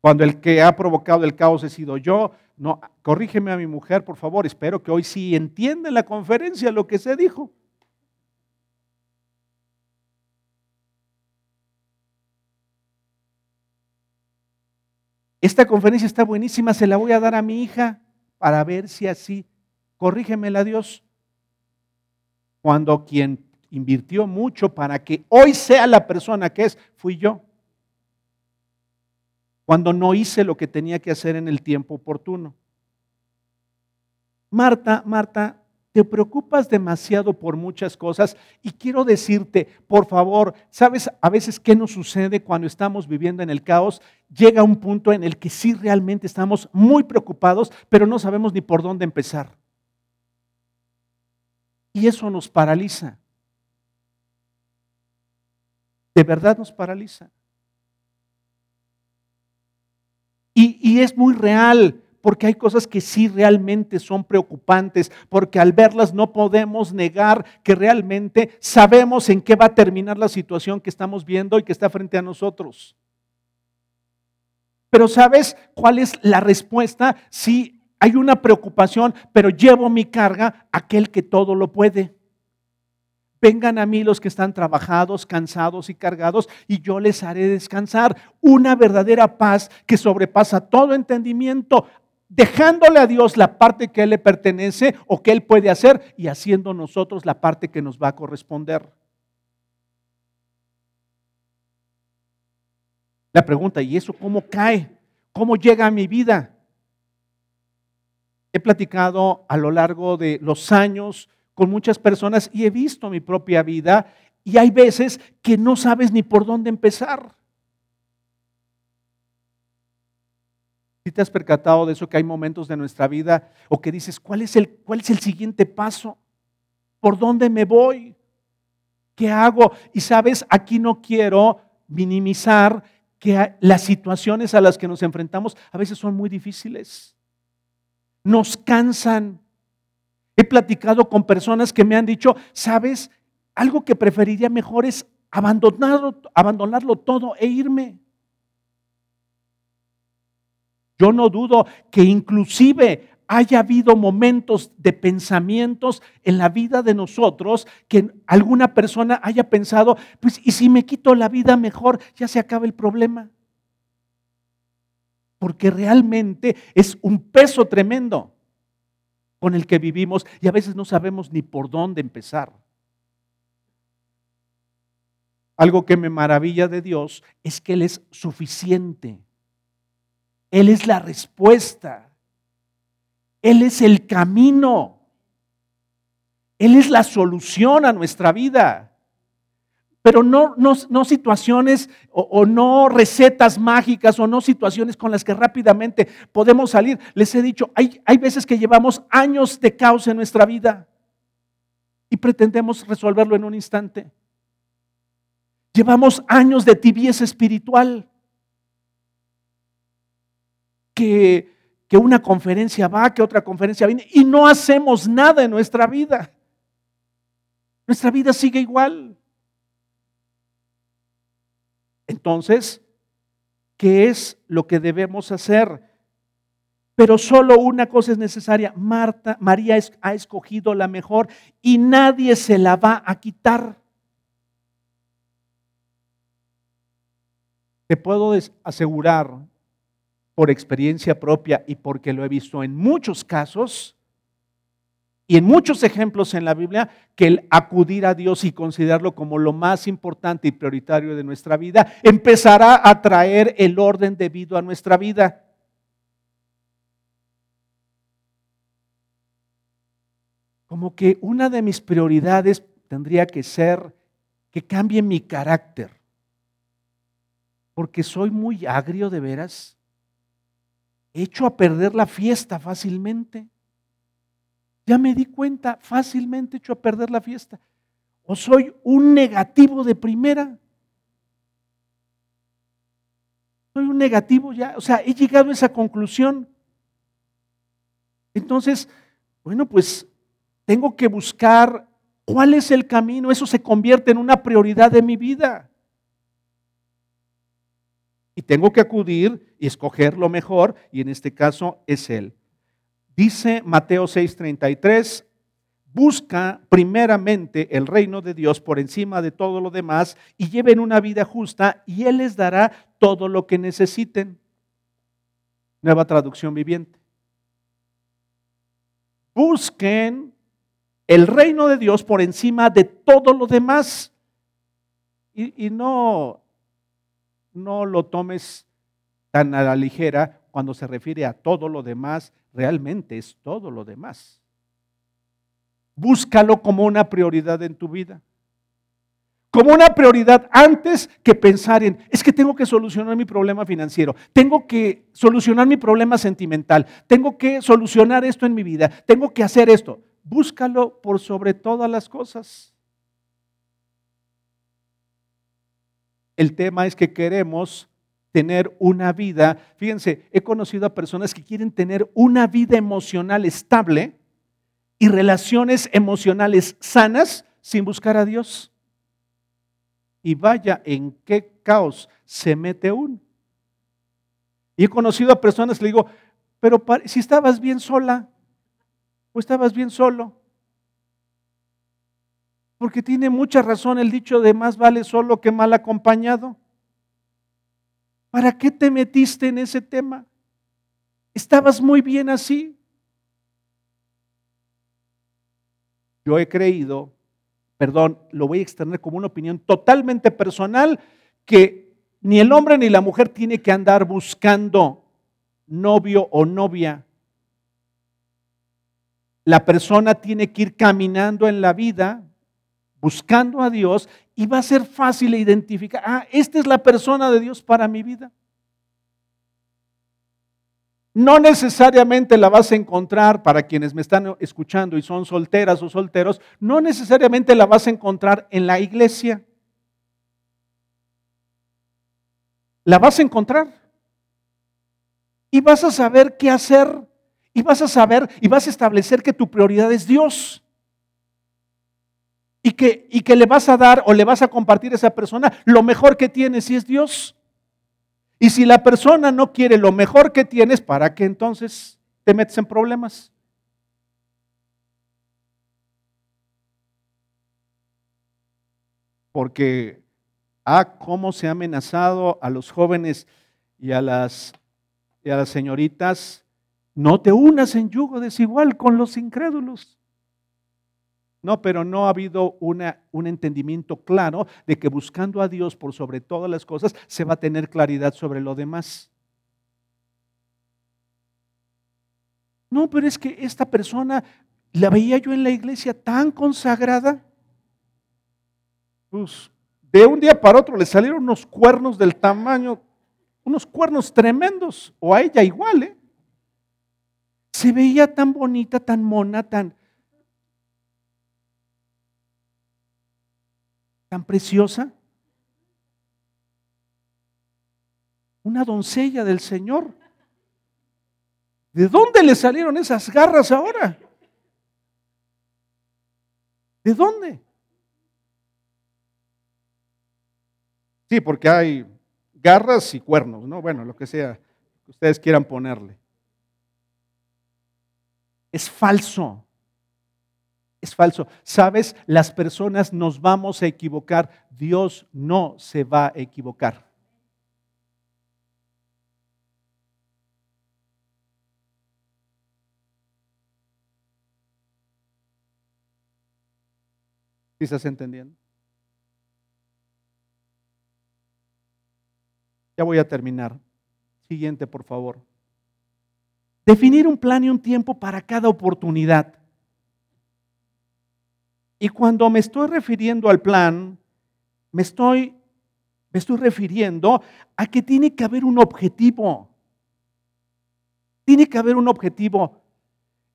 Cuando el que ha provocado el caos he sido yo, no, corrígeme a mi mujer, por favor. Espero que hoy sí entienda la conferencia lo que se dijo. Esta conferencia está buenísima, se la voy a dar a mi hija para ver si así, corrígemela Dios. Cuando quien invirtió mucho para que hoy sea la persona que es, fui yo. Cuando no hice lo que tenía que hacer en el tiempo oportuno. Marta, Marta, te preocupas demasiado por muchas cosas y quiero decirte, por favor, ¿sabes a veces qué nos sucede cuando estamos viviendo en el caos? Llega un punto en el que sí realmente estamos muy preocupados, pero no sabemos ni por dónde empezar. Y eso nos paraliza. De verdad nos paraliza. Y, es muy real porque hay cosas que sí realmente son preocupantes, porque al verlas no podemos negar que realmente sabemos en qué va a terminar la situación que estamos viendo y que está frente a nosotros. Pero ¿sabes cuál es la respuesta si hay una preocupación, pero llevo mi carga aquel que todo lo puede. Vengan a mí los que están trabajados, cansados y cargados, y yo les haré descansar. Una verdadera paz que sobrepasa todo entendimiento, dejándole a Dios la parte que Él le pertenece o que Él puede hacer y haciendo nosotros la parte que nos va a corresponder. La pregunta, ¿y eso cómo cae? ¿Cómo llega a mi vida? He platicado a lo largo de los años con muchas personas y he visto mi propia vida y hay veces que no sabes ni por dónde empezar. Si te has percatado de eso, que hay momentos de nuestra vida o que dices, ¿cuál es el, cuál es el siguiente paso? ¿Por dónde me voy? ¿Qué hago? Y sabes, aquí no quiero minimizar que las situaciones a las que nos enfrentamos a veces son muy difíciles. Nos cansan, He platicado con personas que me han dicho, sabes, algo que preferiría mejor es abandonarlo, abandonarlo todo e irme. Yo no dudo que inclusive haya habido momentos de pensamientos en la vida de nosotros que alguna persona haya pensado, pues, ¿y si me quito la vida mejor, ya se acaba el problema? Porque realmente es un peso tremendo con el que vivimos y a veces no sabemos ni por dónde empezar. Algo que me maravilla de Dios es que Él es suficiente. Él es la respuesta. Él es el camino. Él es la solución a nuestra vida pero no, no, situaciones o, no recetas mágicas o no situaciones con las que rápidamente podemos salir. Les he dicho, hay, hay veces que llevamos años de caos en nuestra vida y pretendemos resolverlo en un instante. Llevamos años de tibieza espiritual. Que, que una conferencia va, que otra conferencia viene y no hacemos nada en nuestra vida. Nuestra vida sigue igual. Entonces, ¿qué es lo que debemos hacer? Pero solo una cosa es necesaria. Marta, María ha escogido la mejor y nadie se la va a quitar. Te puedo asegurar por experiencia propia y porque lo he visto en muchos casos, y en muchos ejemplos en la Biblia que el acudir a Dios y considerarlo como lo más importante y prioritario de nuestra vida empezará a traer el orden debido a nuestra vida. Como que una de mis prioridades tendría que ser que cambie mi carácter. Porque soy muy agrio de veras. Echo a perder la fiesta fácilmente. Ya me di cuenta, fácilmente hecho a perder la fiesta. O soy un negativo de primera. Soy un negativo ya, o sea, he llegado a esa conclusión. Entonces, bueno, pues tengo que buscar cuál es el camino. Eso se convierte en una prioridad de mi vida. Y tengo que acudir y escoger lo mejor, y en este caso es Él. Dice Mateo 6:33, busca primeramente el reino de Dios por encima de todo lo demás y lleven una vida justa y Él les dará todo lo que necesiten. Nueva traducción viviente. Busquen el reino de Dios por encima de todo lo demás. Y, y no, no lo tomes tan a la ligera cuando se refiere a todo lo demás, realmente es todo lo demás. Búscalo como una prioridad en tu vida. Como una prioridad antes que pensar en, es que tengo que solucionar mi problema financiero, tengo que solucionar mi problema sentimental, tengo que solucionar esto en mi vida, tengo que hacer esto. Búscalo por sobre todas las cosas. El tema es que queremos tener una vida, fíjense, he conocido a personas que quieren tener una vida emocional estable y relaciones emocionales sanas sin buscar a Dios. Y vaya en qué caos se mete uno. Y he conocido a personas le digo, pero si estabas bien sola o estabas bien solo. Porque tiene mucha razón el dicho de más vale solo que mal acompañado. ¿Para qué te metiste en ese tema? Estabas muy bien así. Yo he creído, perdón, lo voy a extender como una opinión totalmente personal, que ni el hombre ni la mujer tiene que andar buscando novio o novia. La persona tiene que ir caminando en la vida buscando a Dios y va a ser fácil identificar, ah, esta es la persona de Dios para mi vida. No necesariamente la vas a encontrar, para quienes me están escuchando y son solteras o solteros, no necesariamente la vas a encontrar en la iglesia. La vas a encontrar. Y vas a saber qué hacer. Y vas a saber y vas a establecer que tu prioridad es Dios y que, y que le vas a dar o le vas a compartir a esa persona lo mejor que tienes si es Dios. Y si la persona no quiere lo mejor que tienes, ¿para qué entonces te metes en problemas? Porque, ah, cómo se ha amenazado a los jóvenes y a las, y a las señoritas, no te unas en yugo desigual con los incrédulos. No, pero no ha habido un entendimiento claro de que buscando a Dios por sobre todas las cosas se va a tener claridad sobre lo demás. No, pero es que esta persona la veía yo en la iglesia tan consagrada. Pues de un día para otro le salieron unos cuernos del tamaño, unos cuernos tremendos, o a ella igual, ¿eh? Se veía tan bonita, tan mona, tan, tan preciosa? Una doncella del Señor. ¿De dónde le salieron esas garras ahora? ¿De dónde? Sí, porque hay garras y cuernos, ¿no? Bueno, lo que sea que ustedes quieran ponerle. Es falso es falso. Sabes, las personas nos vamos a equivocar. Dios no se va a equivocar. ¿Sí estás entendiendo? Ya voy a terminar. Siguiente, por favor. Definir un plan y un tiempo para cada oportunidad. Y cuando me estoy refiriendo al plan, me estoy, me estoy refiriendo a que tiene que haber un objetivo. Tiene que haber un objetivo.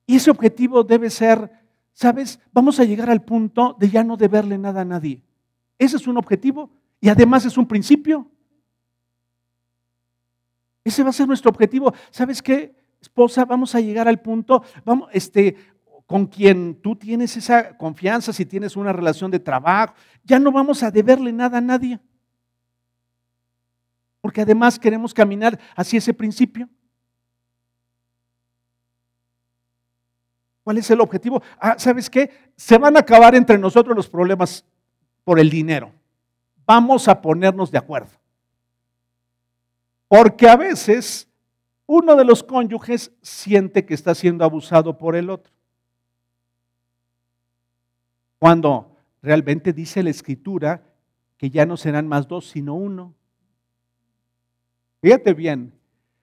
Y ese objetivo debe ser, ¿sabes? Vamos a llegar al punto de ya no deberle nada a nadie. Ese es un objetivo y además es un principio. Ese va a ser nuestro objetivo. ¿Sabes qué, esposa? Vamos a llegar al punto, vamos, este, con quien tú tienes esa confianza, si tienes una relación de trabajo, ya no vamos a deberle nada a nadie. Porque además queremos caminar hacia ese principio. ¿Cuál es el objetivo? Ah, ¿Sabes qué? Se van a acabar entre nosotros los problemas por el dinero. Vamos a ponernos de acuerdo. Porque a veces uno de los cónyuges siente que está siendo abusado por el otro. Cuando realmente dice la escritura que ya no serán más dos, sino uno. Fíjate bien,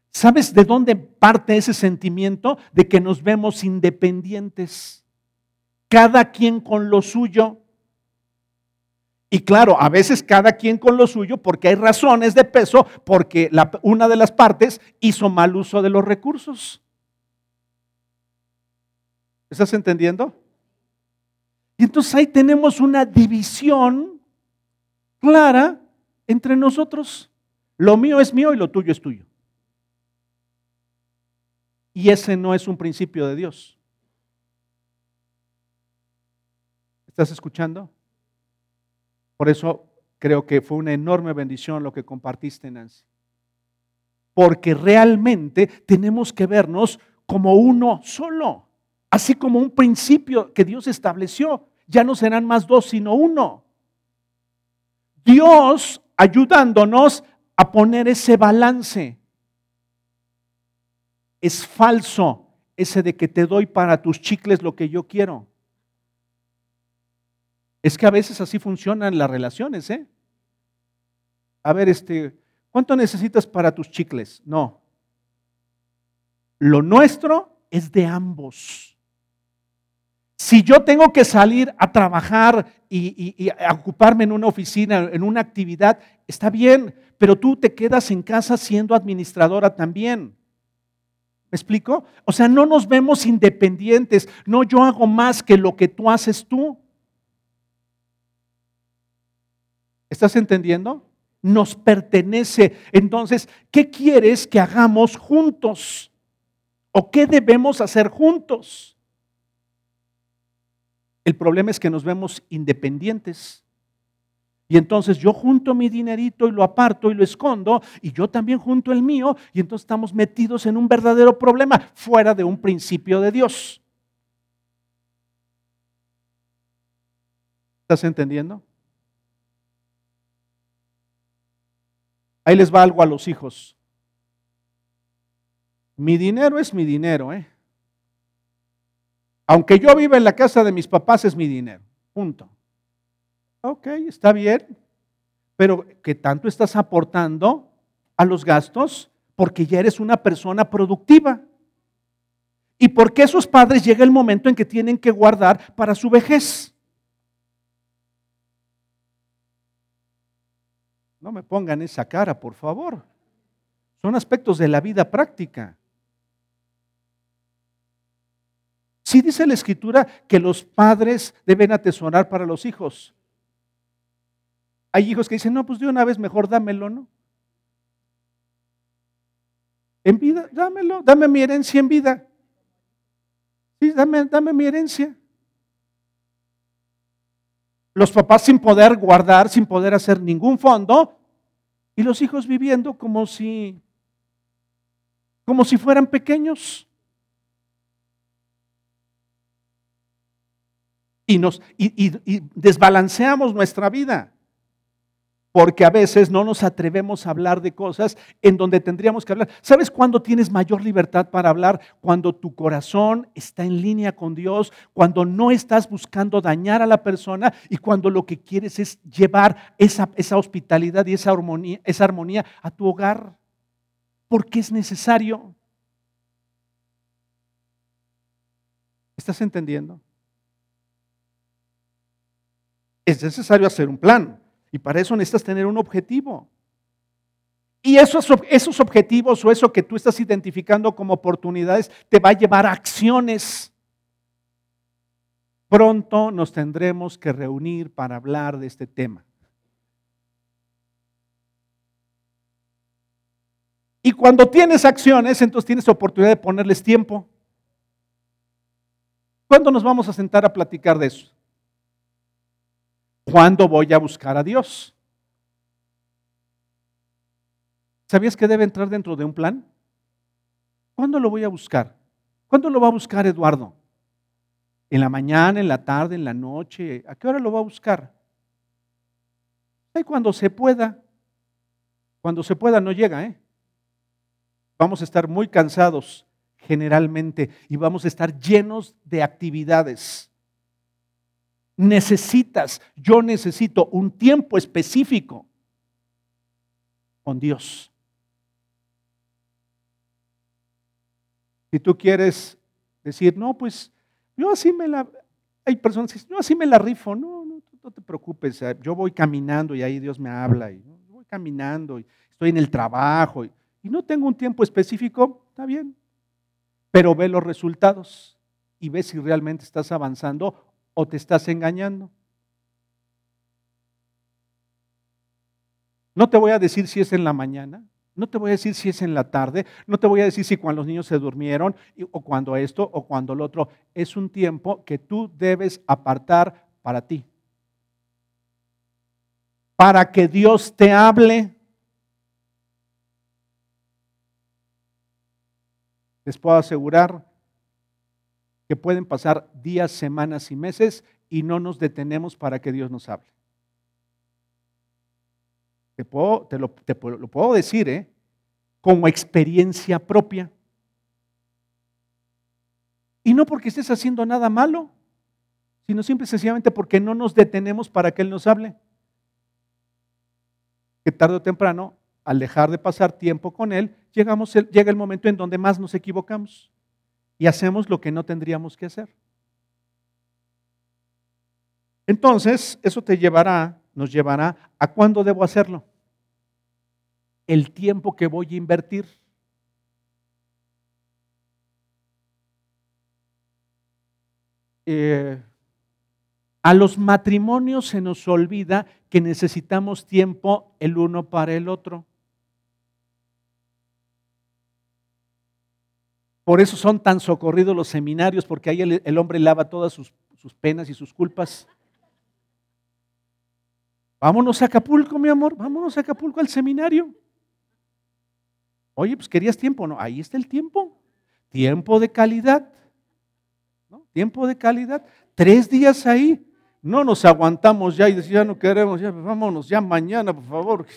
¿sabes de dónde parte ese sentimiento de que nos vemos independientes? Cada quien con lo suyo. Y claro, a veces cada quien con lo suyo porque hay razones de peso, porque una de las partes hizo mal uso de los recursos. ¿Estás entendiendo? Y entonces ahí tenemos una división clara entre nosotros. Lo mío es mío y lo tuyo es tuyo. Y ese no es un principio de Dios. ¿Estás escuchando? Por eso creo que fue una enorme bendición lo que compartiste, Nancy. porque realmente tenemos que vernos como uno solo, así como un principio que Dios estableció. Ya no serán más dos, sino uno. Dios ayudándonos a poner ese balance. Es falso ese de que te doy para tus chicles lo que yo quiero. Es que a veces así funcionan las relaciones, ¿eh? A ver, este, ¿cuánto necesitas para tus chicles? No. Lo nuestro es de ambos. Si yo tengo que salir a trabajar y, y, ocuparme en una oficina, en una actividad, está bien, pero tú te quedas en casa siendo administradora también. ¿Me explico? O sea, no nos vemos independientes. No, yo hago más que lo que tú haces tú. ¿Estás entendiendo? Nos pertenece. Entonces, ¿qué quieres que hagamos juntos? ¿O qué debemos hacer juntos? El problema es que nos vemos independientes. Y entonces yo junto mi dinerito y lo aparto y lo escondo, y yo también junto el mío, y entonces estamos metidos en un verdadero problema fuera de un principio de Dios. ¿Estás entendiendo? Ahí les va algo a los hijos. Mi dinero es mi dinero, ¿eh? Aunque yo viva en la casa de mis papás, es mi dinero. Punto. Ok, está bien. Pero ¿qué tanto estás aportando a los gastos? Porque ya eres una persona productiva. ¿Y porque esos padres llega el momento en que tienen que guardar para su vejez? No me pongan esa cara, por favor. Son aspectos de la vida práctica. Sí dice la escritura que los padres deben atesorar para los hijos. Hay hijos que dicen, no, pues de una vez mejor dámelo, ¿no? En vida, dámelo, dame mi herencia en vida. Sí, dame, dame mi herencia. Los papás sin poder guardar, sin poder hacer ningún fondo, y los hijos viviendo como si, como si fueran pequeños. Y, nos, y, desbalanceamos nuestra vida. Porque a veces no nos atrevemos a hablar de cosas en donde tendríamos que hablar. ¿Sabes cuándo tienes mayor libertad para hablar? Cuando tu corazón está en línea con Dios, cuando no estás buscando dañar a la persona y cuando lo que quieres es llevar esa, esa hospitalidad y esa armonía, esa armonía a tu hogar. Porque es necesario. ¿Estás entendiendo? Es necesario hacer un plan. Y para eso necesitas tener un objetivo. Y esos, esos objetivos o eso que tú estás identificando como oportunidades te va a llevar a acciones. Pronto nos tendremos que reunir para hablar de este tema. Y cuando tienes acciones, entonces tienes oportunidad de ponerles tiempo. ¿Cuándo nos vamos a sentar a platicar de eso? ¿Cuándo voy a buscar a Dios? ¿Sabías que debe entrar dentro de un plan? ¿Cuándo lo voy a buscar? ¿Cuándo lo va a buscar Eduardo? ¿En la mañana, en la tarde, en la noche? ¿A qué hora lo va a buscar? Ahí cuando se pueda. Cuando se pueda no llega, ¿eh? Vamos a estar muy cansados generalmente y vamos a estar llenos de actividades necesitas, yo necesito un tiempo específico con Dios. Si tú quieres decir, no, pues yo así me la, hay personas que dicen, yo así me la rifo, no, no, no te preocupes, yo voy caminando y ahí Dios me habla, y voy caminando y estoy en el trabajo y, y no tengo un tiempo específico, está bien, pero ve los resultados y ve si realmente estás avanzando o te estás engañando? No te voy a decir si es en la mañana, no te voy a decir si es en la tarde, no te voy a decir si cuando los niños se durmieron o cuando esto o cuando lo otro. Es un tiempo que tú debes apartar para ti. Para que Dios te hable. les puedo asegurar que pueden pasar días, semanas y meses y no nos detenemos para que Dios nos hable. Te, puedo, te, lo, lo, puedo decir, ¿eh? como experiencia propia. Y no porque estés haciendo nada malo, sino simple y sencillamente porque no nos detenemos para que Él nos hable. Que tarde o temprano, al dejar de pasar tiempo con Él, llegamos, llega el momento en donde más nos equivocamos y hacemos lo que no tendríamos que hacer. Entonces, eso te llevará, nos llevará a cuándo debo hacerlo. El tiempo que voy a invertir. Eh, a los matrimonios se nos olvida que necesitamos tiempo el uno para el otro. Por eso son tan socorridos los seminarios, porque ahí el, hombre lava todas sus, penas y sus culpas. Vámonos a Acapulco, mi amor, vámonos a Acapulco al seminario. Oye, pues querías tiempo, ¿no? Ahí está el tiempo. Tiempo de calidad. Tiempo de calidad. Tres días ahí. No nos aguantamos ya y decimos, ya no queremos, ya vámonos, ya mañana, por favor.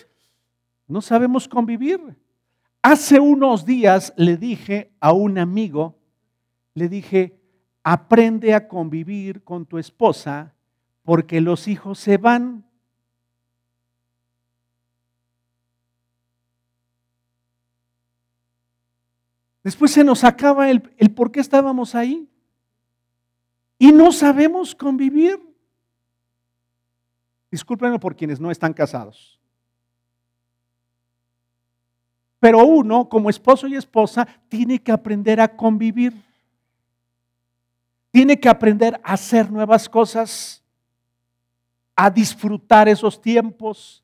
No sabemos convivir. Hace unos días le dije a un amigo, le dije, aprende a convivir con tu esposa porque los hijos se van. Después se nos acaba el, por qué estábamos ahí. Y no sabemos convivir. Discúlpenme por quienes no están casados. Pero uno, como esposo y esposa, tiene que aprender a convivir. Tiene que aprender a hacer nuevas cosas, a disfrutar esos tiempos.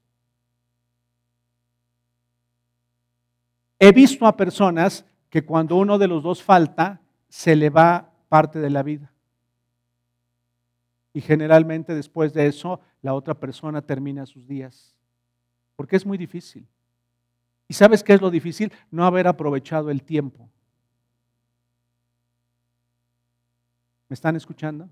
He visto a personas que cuando uno de los dos falta, se le va parte de la vida. Y generalmente después de eso, la otra persona termina sus días. Porque es muy difícil. ¿Y sabes qué es lo difícil? No haber aprovechado el tiempo. ¿Me están escuchando?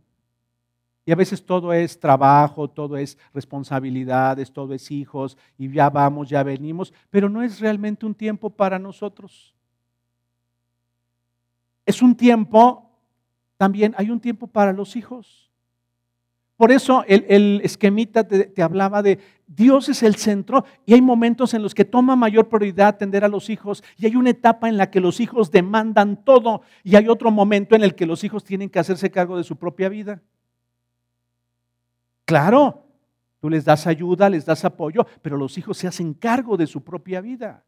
Y a veces todo es trabajo, todo es responsabilidades, todo es hijos, y ya vamos, ya venimos, pero no es realmente un tiempo para nosotros. Es un tiempo, también hay un tiempo para los hijos. Por eso el, esquemita te, te, hablaba de Dios es el centro y hay momentos en los que toma mayor prioridad atender a los hijos y hay una etapa en la que los hijos demandan todo y hay otro momento en el que los hijos tienen que hacerse cargo de su propia vida. Claro, tú les das ayuda, les das apoyo, pero los hijos se hacen cargo de su propia vida.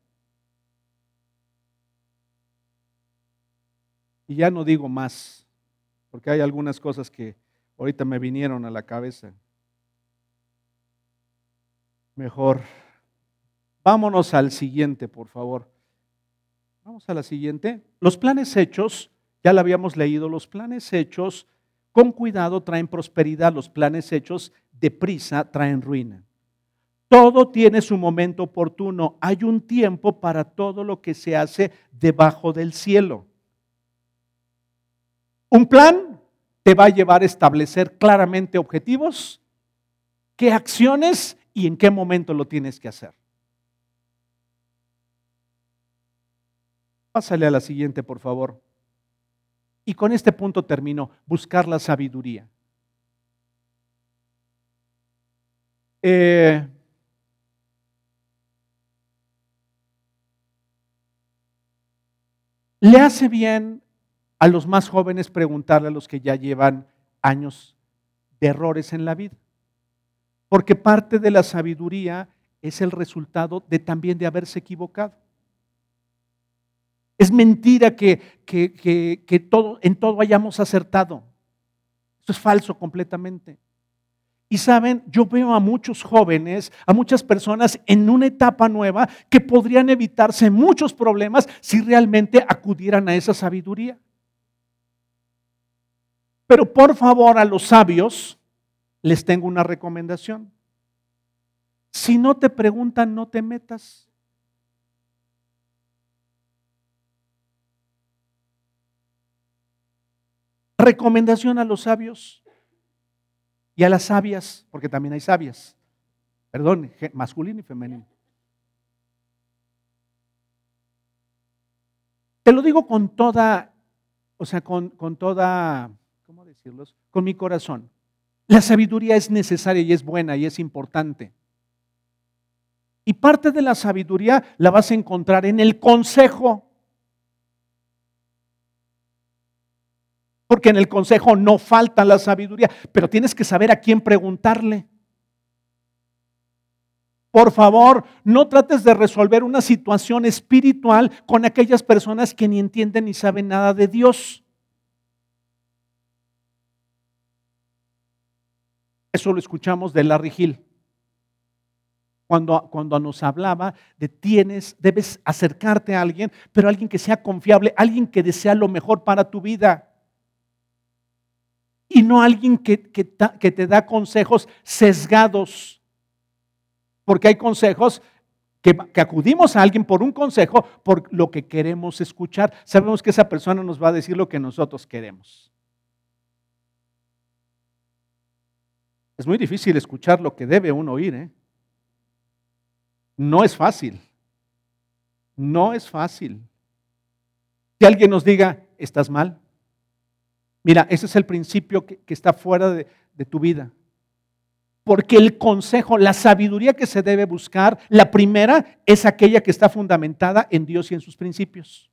Y ya no digo más, porque hay algunas cosas que ahorita me vinieron a la cabeza. Mejor. Vámonos al siguiente, por favor. Vamos a la siguiente. Los planes hechos, ya lo habíamos leído, los planes hechos con cuidado traen prosperidad, los planes hechos deprisa traen ruina. Todo tiene su momento oportuno. Hay un tiempo para todo lo que se hace debajo del cielo. Un plan te va a llevar a establecer claramente objetivos, qué acciones y en qué momento lo tienes que hacer. Pásale a la siguiente, por favor. Y con este punto termino, buscar la sabiduría. Eh, le hace bien a los más jóvenes preguntarle a los que ya llevan años de errores en la vida. Porque parte de la sabiduría es el resultado de también de haberse equivocado. Es mentira que, que, todo, en todo hayamos acertado. Eso es falso completamente. Y saben, yo veo a muchos jóvenes, a muchas personas en una etapa nueva que podrían evitarse muchos problemas si realmente acudieran a esa sabiduría. Pero por favor a los sabios les tengo una recomendación. Si no te preguntan, no te metas. Recomendación a los sabios y a las sabias, porque también hay sabias. Perdón, masculino y femenino. Te lo digo con toda, o sea, con, con toda, ¿cómo decirlo? Con mi corazón. La sabiduría es necesaria y es buena y es importante. Y parte de la sabiduría la vas a encontrar en el consejo. Porque en el consejo no falta la sabiduría, pero tienes que saber a quién preguntarle. Por favor, no trates de resolver una situación espiritual con aquellas personas que ni entienden ni saben nada de Dios. Eso lo escuchamos de Larry Hill. Cuando, cuando nos hablaba de tienes, debes acercarte a alguien, pero alguien que sea confiable, alguien que desea lo mejor para tu vida. Y no alguien que, que, que te da consejos sesgados porque hay consejos que, acudimos a alguien por un consejo, por lo que queremos escuchar. Sabemos que esa persona nos va a decir lo que nosotros queremos. Es muy difícil escuchar lo que debe uno oír. ¿eh? No es fácil. No es fácil. Que alguien nos diga, estás mal. Mira, ese es el principio que, está fuera de tu vida. Porque el consejo, la sabiduría que se debe buscar, la primera es aquella que está fundamentada en Dios y en sus principios.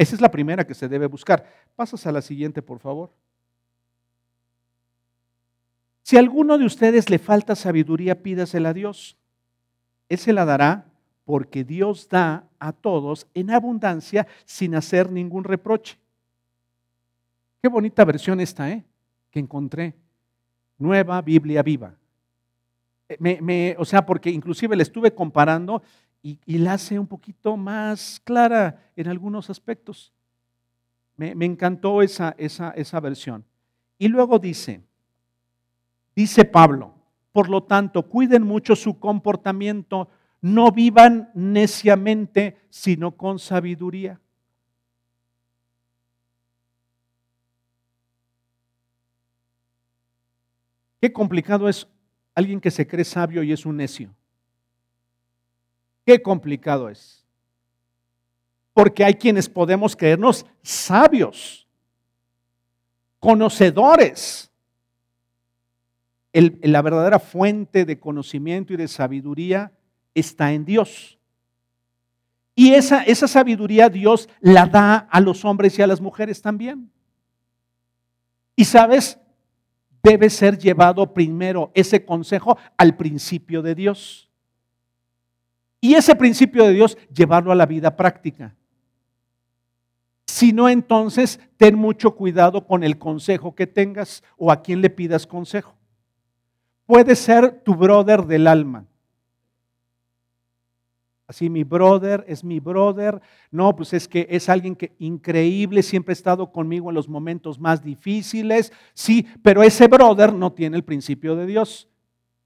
Esa es la primera que se debe buscar. Pasas a la siguiente, por favor. Si a alguno de ustedes le falta sabiduría, pídasela a Dios. Él se la dará porque Dios da a todos en abundancia sin hacer ningún reproche. Qué bonita versión esta, ¿eh? Que encontré. Nueva Biblia viva. Eh, me, o sea, porque inclusive la estuve comparando y, la hace un poquito más clara en algunos aspectos. Me, me encantó esa, esa, esa versión. Y luego dice, dice Pablo, por lo tanto, cuiden mucho su comportamiento, no vivan neciamente, sino con sabiduría. Qué complicado es alguien que se cree sabio y es un necio. Qué complicado es. Porque hay quienes podemos creernos sabios, conocedores. la verdadera fuente de conocimiento y de sabiduría está en Dios. Y esa, esa sabiduría Dios la da a los hombres y a las mujeres también. Y sabes, debe ser llevado primero ese consejo al principio de Dios. Y ese principio de Dios, llevarlo a la vida práctica. Si no, entonces ten mucho cuidado con el consejo que tengas o a quien le pidas consejo. Puede ser tu brother del alma, Así mi brother es mi brother. No, pues es que es alguien que increíble, siempre ha estado conmigo en los momentos más difíciles. Sí, pero ese brother no tiene el principio de Dios.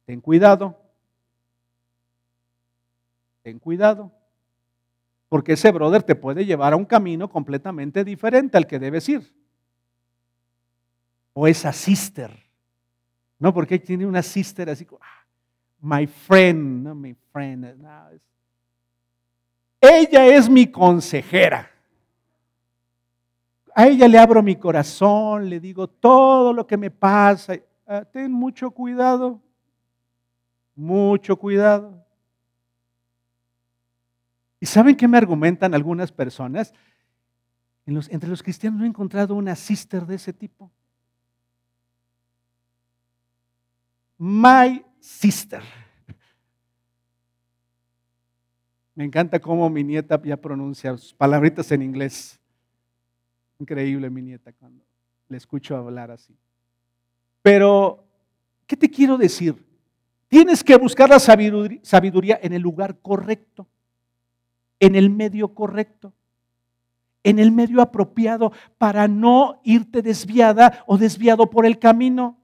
Ten cuidado. Ten cuidado. Porque ese brother te puede llevar a un camino completamente diferente al que debes ir. O esa sister. No, porque tiene una sister así como, ah, my friend, no, my friend. No, ella es mi consejera. A ella le abro mi corazón, le digo todo lo que me pasa. Ah, ten mucho cuidado, mucho cuidado. ¿Y saben qué me argumentan algunas personas? entre los cristianos no he encontrado una sister de ese tipo. My sister. Me encanta cómo mi nieta ya pronuncia sus palabritas en inglés. Increíble mi nieta cuando le escucho hablar así. Pero, ¿qué te quiero decir? Tienes que buscar la sabiduría en el lugar correcto, en el medio correcto, en el medio apropiado para no irte desviada o desviado por el camino.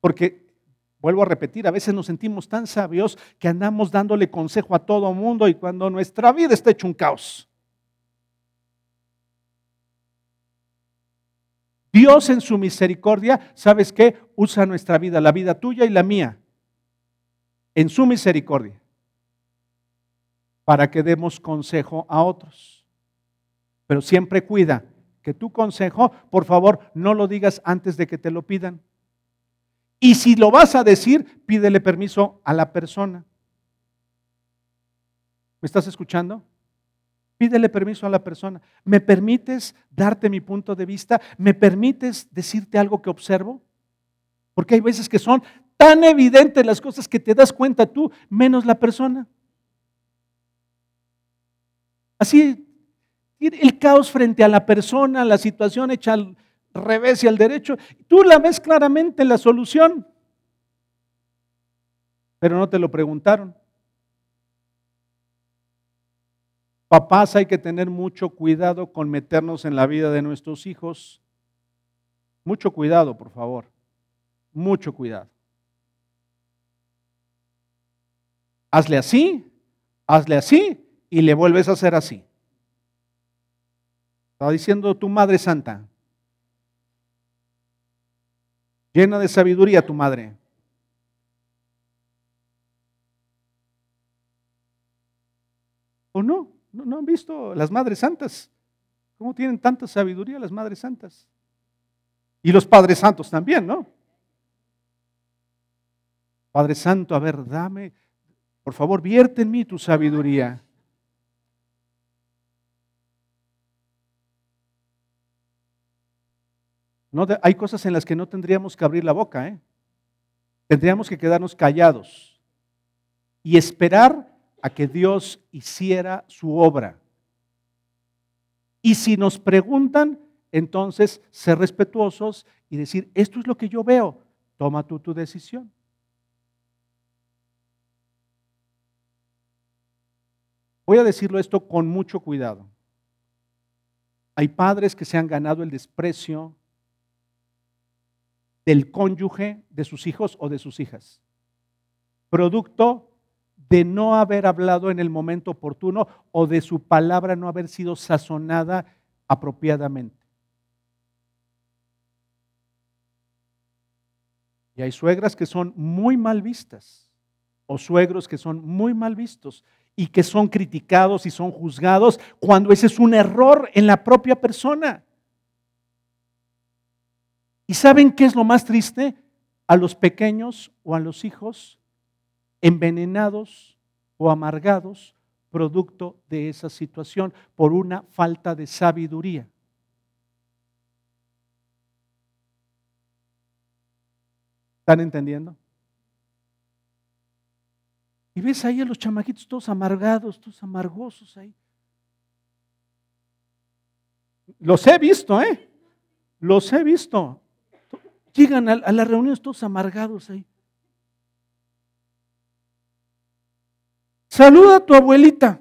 Porque Vuelvo a repetir, a veces nos sentimos tan sabios que andamos dándole consejo a todo mundo y cuando nuestra vida está hecho un caos. Dios en su misericordia, ¿sabes qué? Usa nuestra vida, la vida tuya y la mía, en su misericordia, para que demos consejo a otros. Pero siempre cuida que tu consejo, por favor, no lo digas antes de que te lo pidan. Y si lo vas a decir, pídele permiso a la persona. ¿Me estás escuchando? Pídele permiso a la persona. ¿Me permites darte mi punto de vista? ¿Me permites decirte algo que observo? Porque hay veces que son tan evidentes las cosas que te das cuenta tú, menos la persona. Así, el caos frente a la persona, la situación hecha al revés y al derecho, tú la ves claramente la solución, pero no te lo preguntaron. Papás, hay que tener mucho cuidado con meternos en la vida de nuestros hijos. Mucho cuidado, por favor. Mucho cuidado. Hazle así, hazle así y le vuelves a hacer así. Estaba diciendo tu Madre Santa. Llena de sabiduría tu madre. ¿O no? no? han visto las Madres Santas? ¿Cómo tienen tanta sabiduría las Madres Santas? Y los Padres Santos también, ¿no? Padre Santo, a ver, dame, por favor, vierte en mí tu sabiduría. No, hay cosas en las que no tendríamos que abrir la boca, ¿eh? Tendríamos que quedarnos callados y esperar a que Dios hiciera su obra. Y si nos preguntan, entonces ser respetuosos y decir, esto es lo que yo veo, toma tú tu decisión. Voy a decirlo esto con mucho cuidado. Hay padres que se han ganado el desprecio del cónyuge de sus hijos o de sus hijas. Producto de no haber hablado en el momento oportuno o de su palabra no haber sido sazonada apropiadamente. Y hay suegras que son muy mal vistas o suegros que son muy mal vistos y que son criticados y son juzgados cuando ese es un error en la propia persona. ¿Y saben qué es lo más triste? A los pequeños o a los hijos envenenados o amargados producto de esa situación por una falta de sabiduría. ¿Están entendiendo? Y ves ahí a los chamaquitos todos amargados, todos amargosos ahí. Los he visto, ¿eh? Los he visto. Llegan a, las reuniones todos amargados ahí. Saluda a tu abuelita.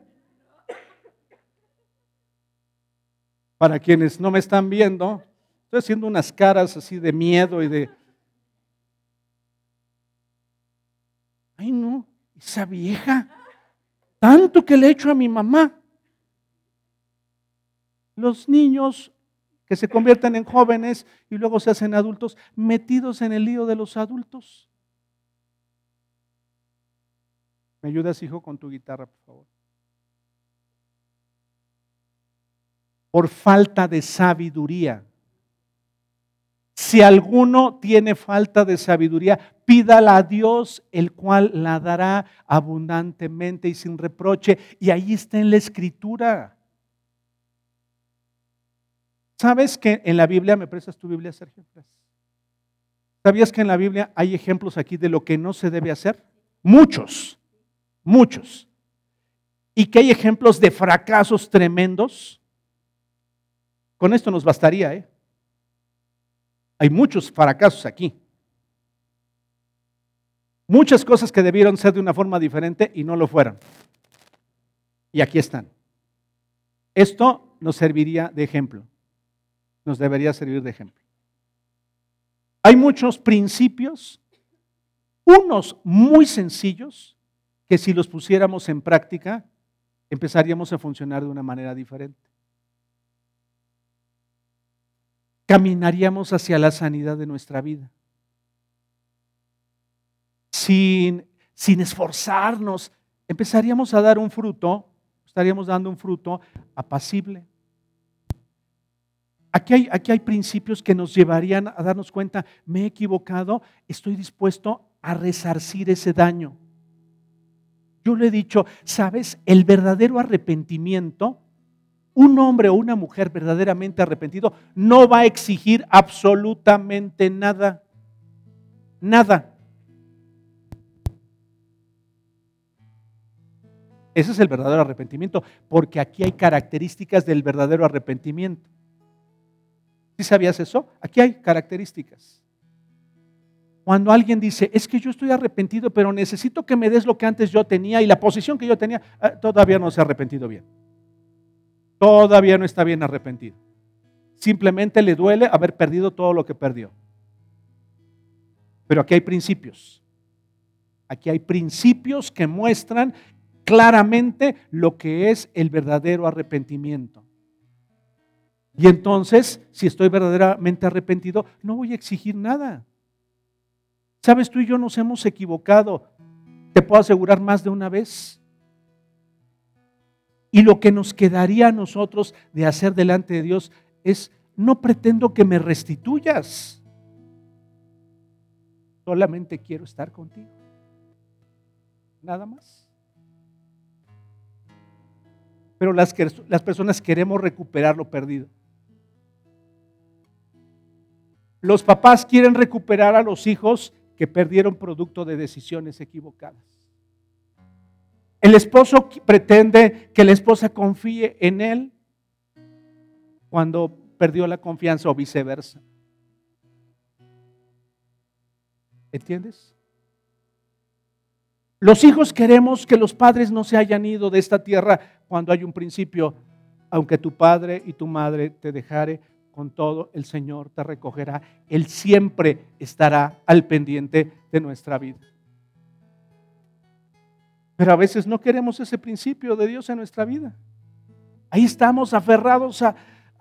Para quienes no me están viendo, estoy haciendo unas caras así de miedo y de... Ay, no, esa vieja, tanto que le he hecho a mi mamá. Los niños que se convierten en jóvenes y luego se hacen adultos, metidos en el lío de los adultos. ¿Me ayudas, hijo, con tu guitarra, por favor? Por falta de sabiduría. Si alguno tiene falta de sabiduría, pídala a Dios, el cual la dará abundantemente y sin reproche. Y ahí está en la escritura. ¿Sabes que en la Biblia, me prestas tu Biblia, Sergio? ¿Sabías que en la Biblia hay ejemplos aquí de lo que no se debe hacer? Muchos, muchos. Y que hay ejemplos de fracasos tremendos. Con esto nos bastaría, ¿eh? Hay muchos fracasos aquí. Muchas cosas que debieron ser de una forma diferente y no lo fueron. Y aquí están. Esto nos serviría de ejemplo nos debería servir de ejemplo. Hay muchos principios unos muy sencillos que si los pusiéramos en práctica, empezaríamos a funcionar de una manera diferente. Caminaríamos hacia la sanidad de nuestra vida. Sin, sin esforzarnos, empezaríamos a dar un fruto, estaríamos dando un fruto apacible. Aquí hay, aquí hay, principios que nos llevarían a darnos cuenta, me he equivocado, estoy dispuesto a resarcir ese daño. Yo le he dicho, sabes, el verdadero arrepentimiento, un hombre o una mujer verdaderamente arrepentido no va a exigir absolutamente nada. Nada. Ese es el verdadero arrepentimiento, porque aquí hay características del verdadero arrepentimiento. ¿Sí sabías eso? Aquí hay características. Cuando alguien dice, es que yo estoy arrepentido, pero necesito que me des lo que antes yo tenía y la posición que yo tenía, ah, todavía no se ha arrepentido bien. Todavía no está bien arrepentido. Simplemente le duele haber perdido todo lo que perdió. Pero aquí hay principios. Aquí hay principios que muestran claramente lo que es el verdadero arrepentimiento. Y entonces, si estoy verdaderamente arrepentido, no voy a exigir nada. Sabes, tú y yo nos hemos equivocado, te puedo asegurar más de una vez. Y lo que nos quedaría a nosotros de hacer delante de Dios es, no pretendo que me restituyas, solamente quiero estar contigo. Nada más. Pero las, las personas queremos recuperar lo perdido. Los papás quieren recuperar a los hijos que perdieron producto de decisiones equivocadas. El esposo pretende que la esposa confíe en él cuando perdió la confianza o viceversa. ¿Entiendes? Los hijos queremos que los padres no se hayan ido de esta tierra cuando hay un principio, aunque tu padre y tu madre te dejare, con todo, el Señor te recogerá. Él siempre estará al pendiente de nuestra vida. Pero a veces no queremos ese principio de Dios en nuestra vida. Ahí estamos aferrados a,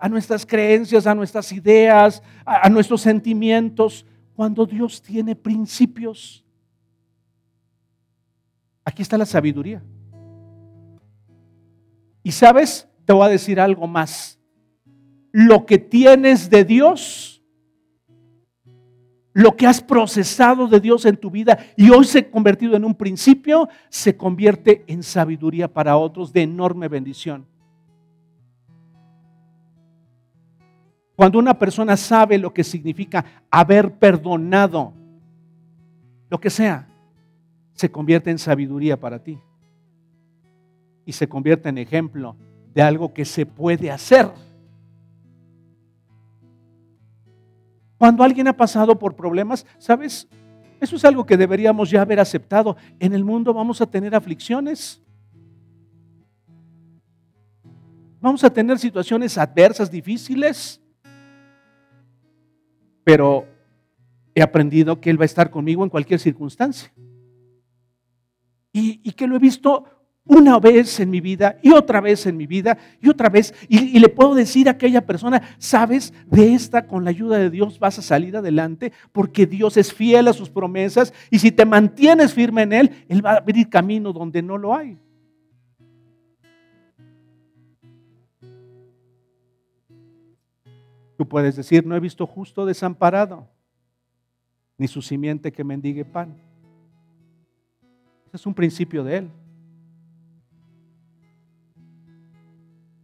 nuestras creencias, a nuestras ideas, a, a nuestros sentimientos, cuando Dios tiene principios. Aquí está la sabiduría. Y sabes, te voy a decir algo más lo que tienes de Dios, lo que has procesado de Dios en tu vida y hoy se ha convertido en un principio, se convierte en sabiduría para otros de enorme bendición. Cuando una persona sabe lo que significa haber perdonado, lo que sea, se convierte en sabiduría para ti. Y se convierte en ejemplo de algo que se puede hacer. Cuando alguien ha pasado por problemas, ¿sabes? Eso es algo que deberíamos ya haber aceptado. En el mundo vamos a tener aflicciones. Vamos a tener situaciones adversas, difíciles. Pero he aprendido que Él va a estar conmigo en cualquier circunstancia. Y, que lo he visto una vez en mi vida y otra vez en mi vida y otra vez. Y, le puedo decir a aquella persona, sabes, de esta con la ayuda de Dios vas a salir adelante porque Dios es fiel a sus promesas y si te mantienes firme en Él, Él va a abrir camino donde no lo hay. Tú puedes decir, no he visto justo desamparado, ni su simiente que mendigue pan. Ese es un principio de Él.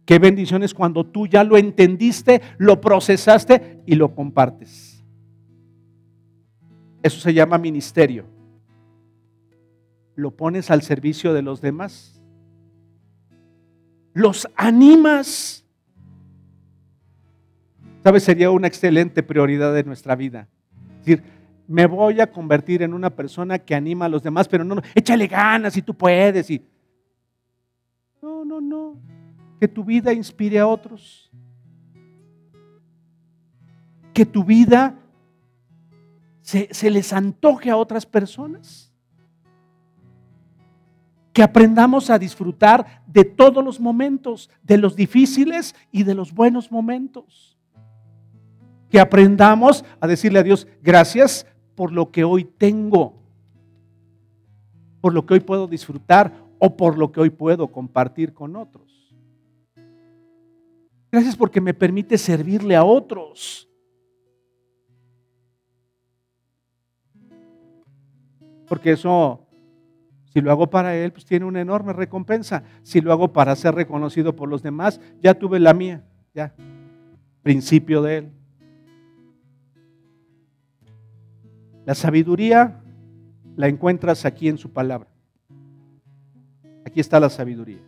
Qué bendiciones cuando tú ya lo entendiste, lo procesaste y lo compartes. Eso se llama ministerio. Lo pones al servicio de los demás. Los animas. ¿Sabes? Sería una excelente prioridad de nuestra vida. Es decir, me voy a convertir en una persona que anima a los demás, pero no, no échale ganas y tú puedes. Y... No, no, no que tu vida inspire a otros. Que tu vida se, se les antoje a otras personas. Que aprendamos a disfrutar de todos los momentos, de los difíciles y de los buenos momentos. Que aprendamos a decirle a Dios, gracias por lo que hoy tengo, por lo que hoy puedo disfrutar o por lo que hoy puedo compartir con otros. Gracias porque me permite servirle a otros. Porque eso si lo hago para Él, pues tiene una enorme recompensa. Si lo hago para ser reconocido por los demás, ya tuve la mía, ya. Principio de Él. La sabiduría la encuentras aquí en su palabra. Aquí está la sabiduría.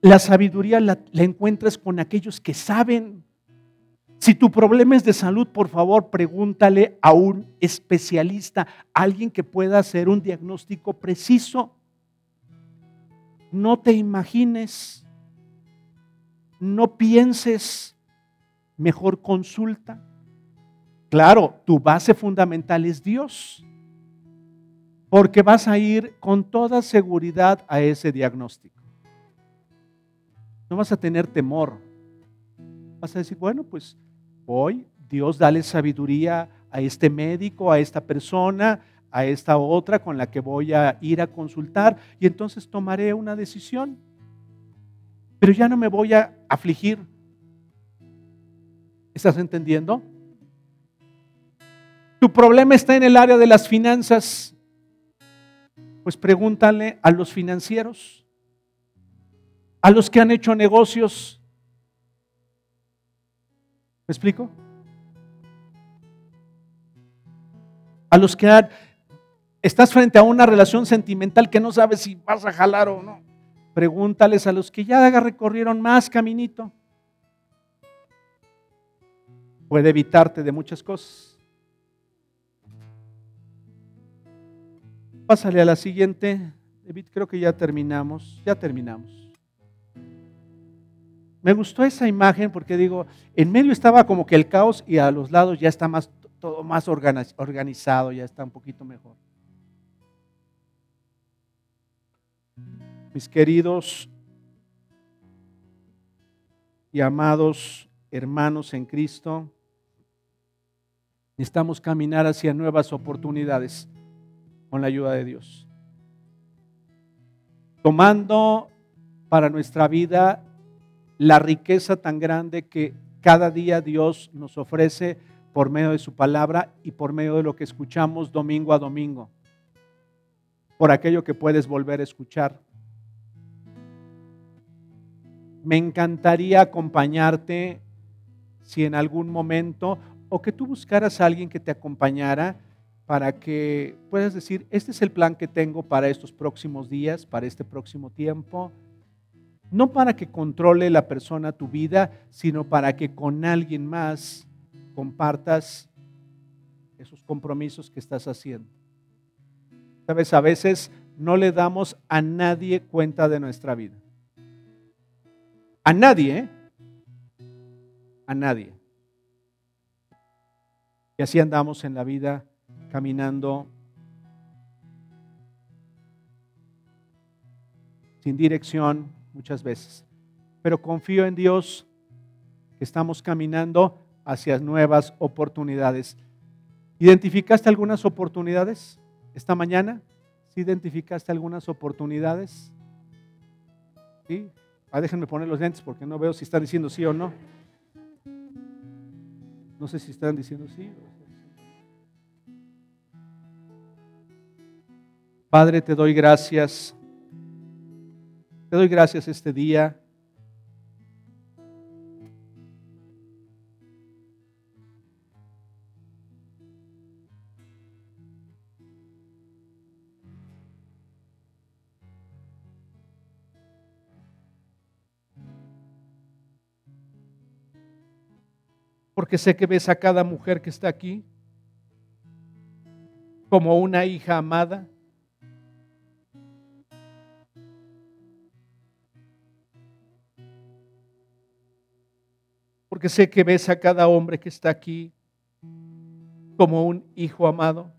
La sabiduría la, encuentras con aquellos que saben. Si tu problema es de salud, por favor, pregúntale a un especialista, alguien que pueda hacer un diagnóstico preciso. No te imagines, no pienses, mejor consulta. Claro, tu base fundamental es Dios, porque vas a ir con toda seguridad a ese diagnóstico. No vas a tener temor. Vas a decir, bueno, pues Hoy Dios dale sabiduría a este médico, a esta persona, a esta otra con la que voy a ir a consultar y entonces tomaré una decisión. Pero ya no me voy a afligir. ¿Estás entendiendo? Tu problema está en el área de las finanzas. Pues pregúntale a los financieros, a los que han hecho negocios ¿Me explico? A los que estás frente a una relación sentimental que no sabes si vas a jalar o no. Pregúntales a los que ya recorrieron más caminito. Puede evitarte de muchas cosas. Pásale a la siguiente. David, creo que ya terminamos. Ya terminamos. Me gustó esa imagen porque digo, en medio estaba como que el caos y a los lados ya está más, todo más organizado, ya está un poquito mejor. Mis queridos y amados hermanos en Cristo, necesitamos caminar hacia nuevas oportunidades con la ayuda de Dios. Tomando para nuestra vida la riqueza tan grande que cada día Dios nos ofrece por medio de su palabra y por medio de lo que escuchamos domingo a domingo, por aquello que puedes volver a escuchar. Me encantaría acompañarte si en algún momento o que tú buscaras a alguien que te acompañara para que puedas decir, este es el plan que tengo para estos próximos días, para este próximo tiempo no para que controle la persona tu vida, sino para que con alguien más compartas esos compromisos que estás haciendo. Sabes, a veces no le damos a nadie cuenta de nuestra vida. A nadie, ¿eh? A nadie. Y así andamos en la vida caminando sin dirección, muchas veces. Pero confío en Dios que estamos caminando hacia nuevas oportunidades. ¿Identificaste algunas oportunidades esta mañana? ¿Sí identificaste algunas oportunidades? ¿Sí? Ah, déjenme poner los lentes porque no veo si están diciendo sí o no. No sé si están diciendo sí. Padre, te doy gracias te doy gracias este día. Porque sé que ves a cada mujer que está aquí como una hija amada porque sé que ves a cada hombre que está aquí como un hijo amado.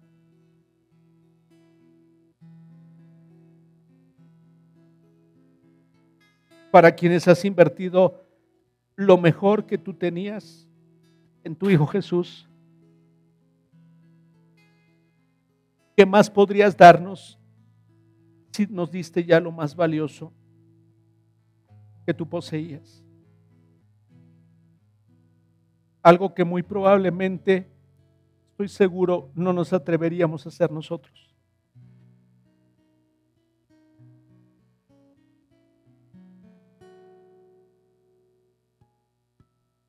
Para quienes has invertido lo mejor que tú tenías en tu Hijo Jesús. ¿Qué más podrías darnos si nos diste ya lo más valioso que tú poseías? Algo que muy probablemente, estoy seguro, no nos atreveríamos a hacer nosotros.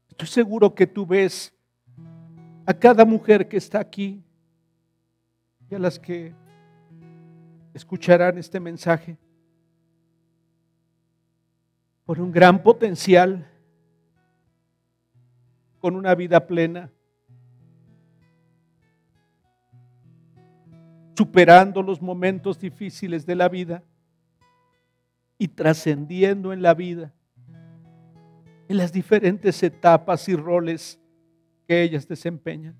Estoy seguro que tú ves a cada mujer que está aquí y a las que escucharán este mensaje por un gran potencial, con una vida plena, superando los momentos difíciles de la vida y trascendiendo en la vida en las diferentes etapas y roles que ellas desempeñan.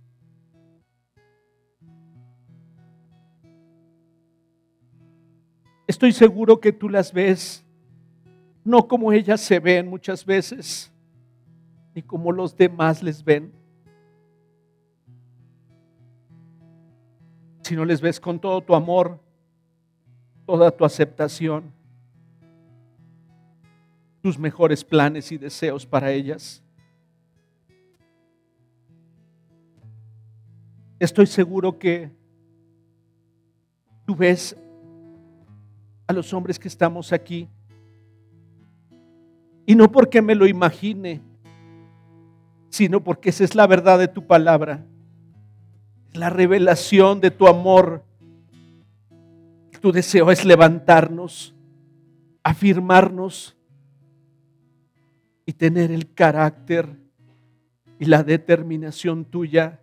Estoy seguro que tú las ves no como ellas se ven muchas veces, ni como los demás les ven, sino les ves con todo tu amor, toda tu aceptación tus mejores planes y deseos para ellas. Estoy seguro que tú ves a los hombres que estamos aquí, y no porque me lo imagine, sino porque esa es la verdad de tu palabra, la revelación de tu amor. Tu deseo es levantarnos, afirmarnos y tener el carácter y la determinación tuya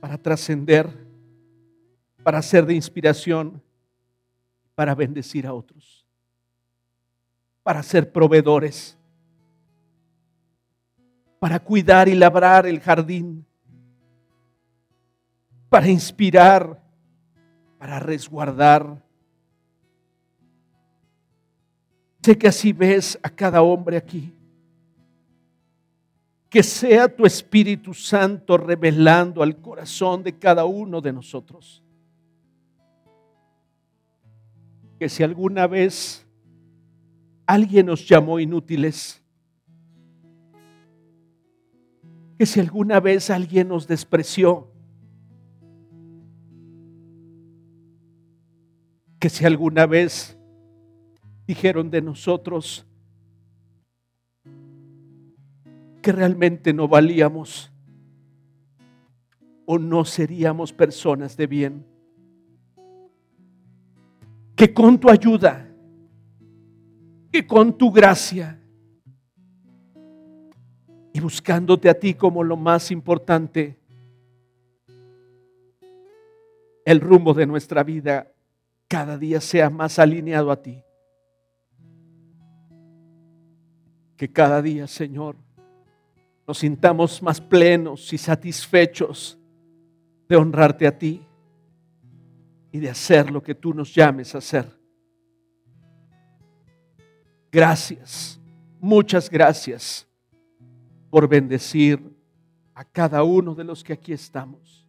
para trascender, para ser de inspiración, para bendecir a otros, para ser proveedores, para cuidar y labrar el jardín, para inspirar, para resguardar. Sé que así ves a cada hombre aquí que sea tu Espíritu Santo revelando al corazón de cada uno de nosotros. Que si alguna vez alguien nos llamó inútiles, que si alguna vez alguien nos despreció, que si alguna vez dijeron de nosotros, que realmente no valíamos o no seríamos personas de bien. Que con tu ayuda, que con tu gracia y buscándote a ti como lo más importante, el rumbo de nuestra vida cada día sea más alineado a ti. Que cada día, Señor, nos sintamos más plenos y satisfechos de honrarte a ti y de hacer lo que tú nos llames a hacer. Gracias, muchas gracias por bendecir a cada uno de los que aquí estamos.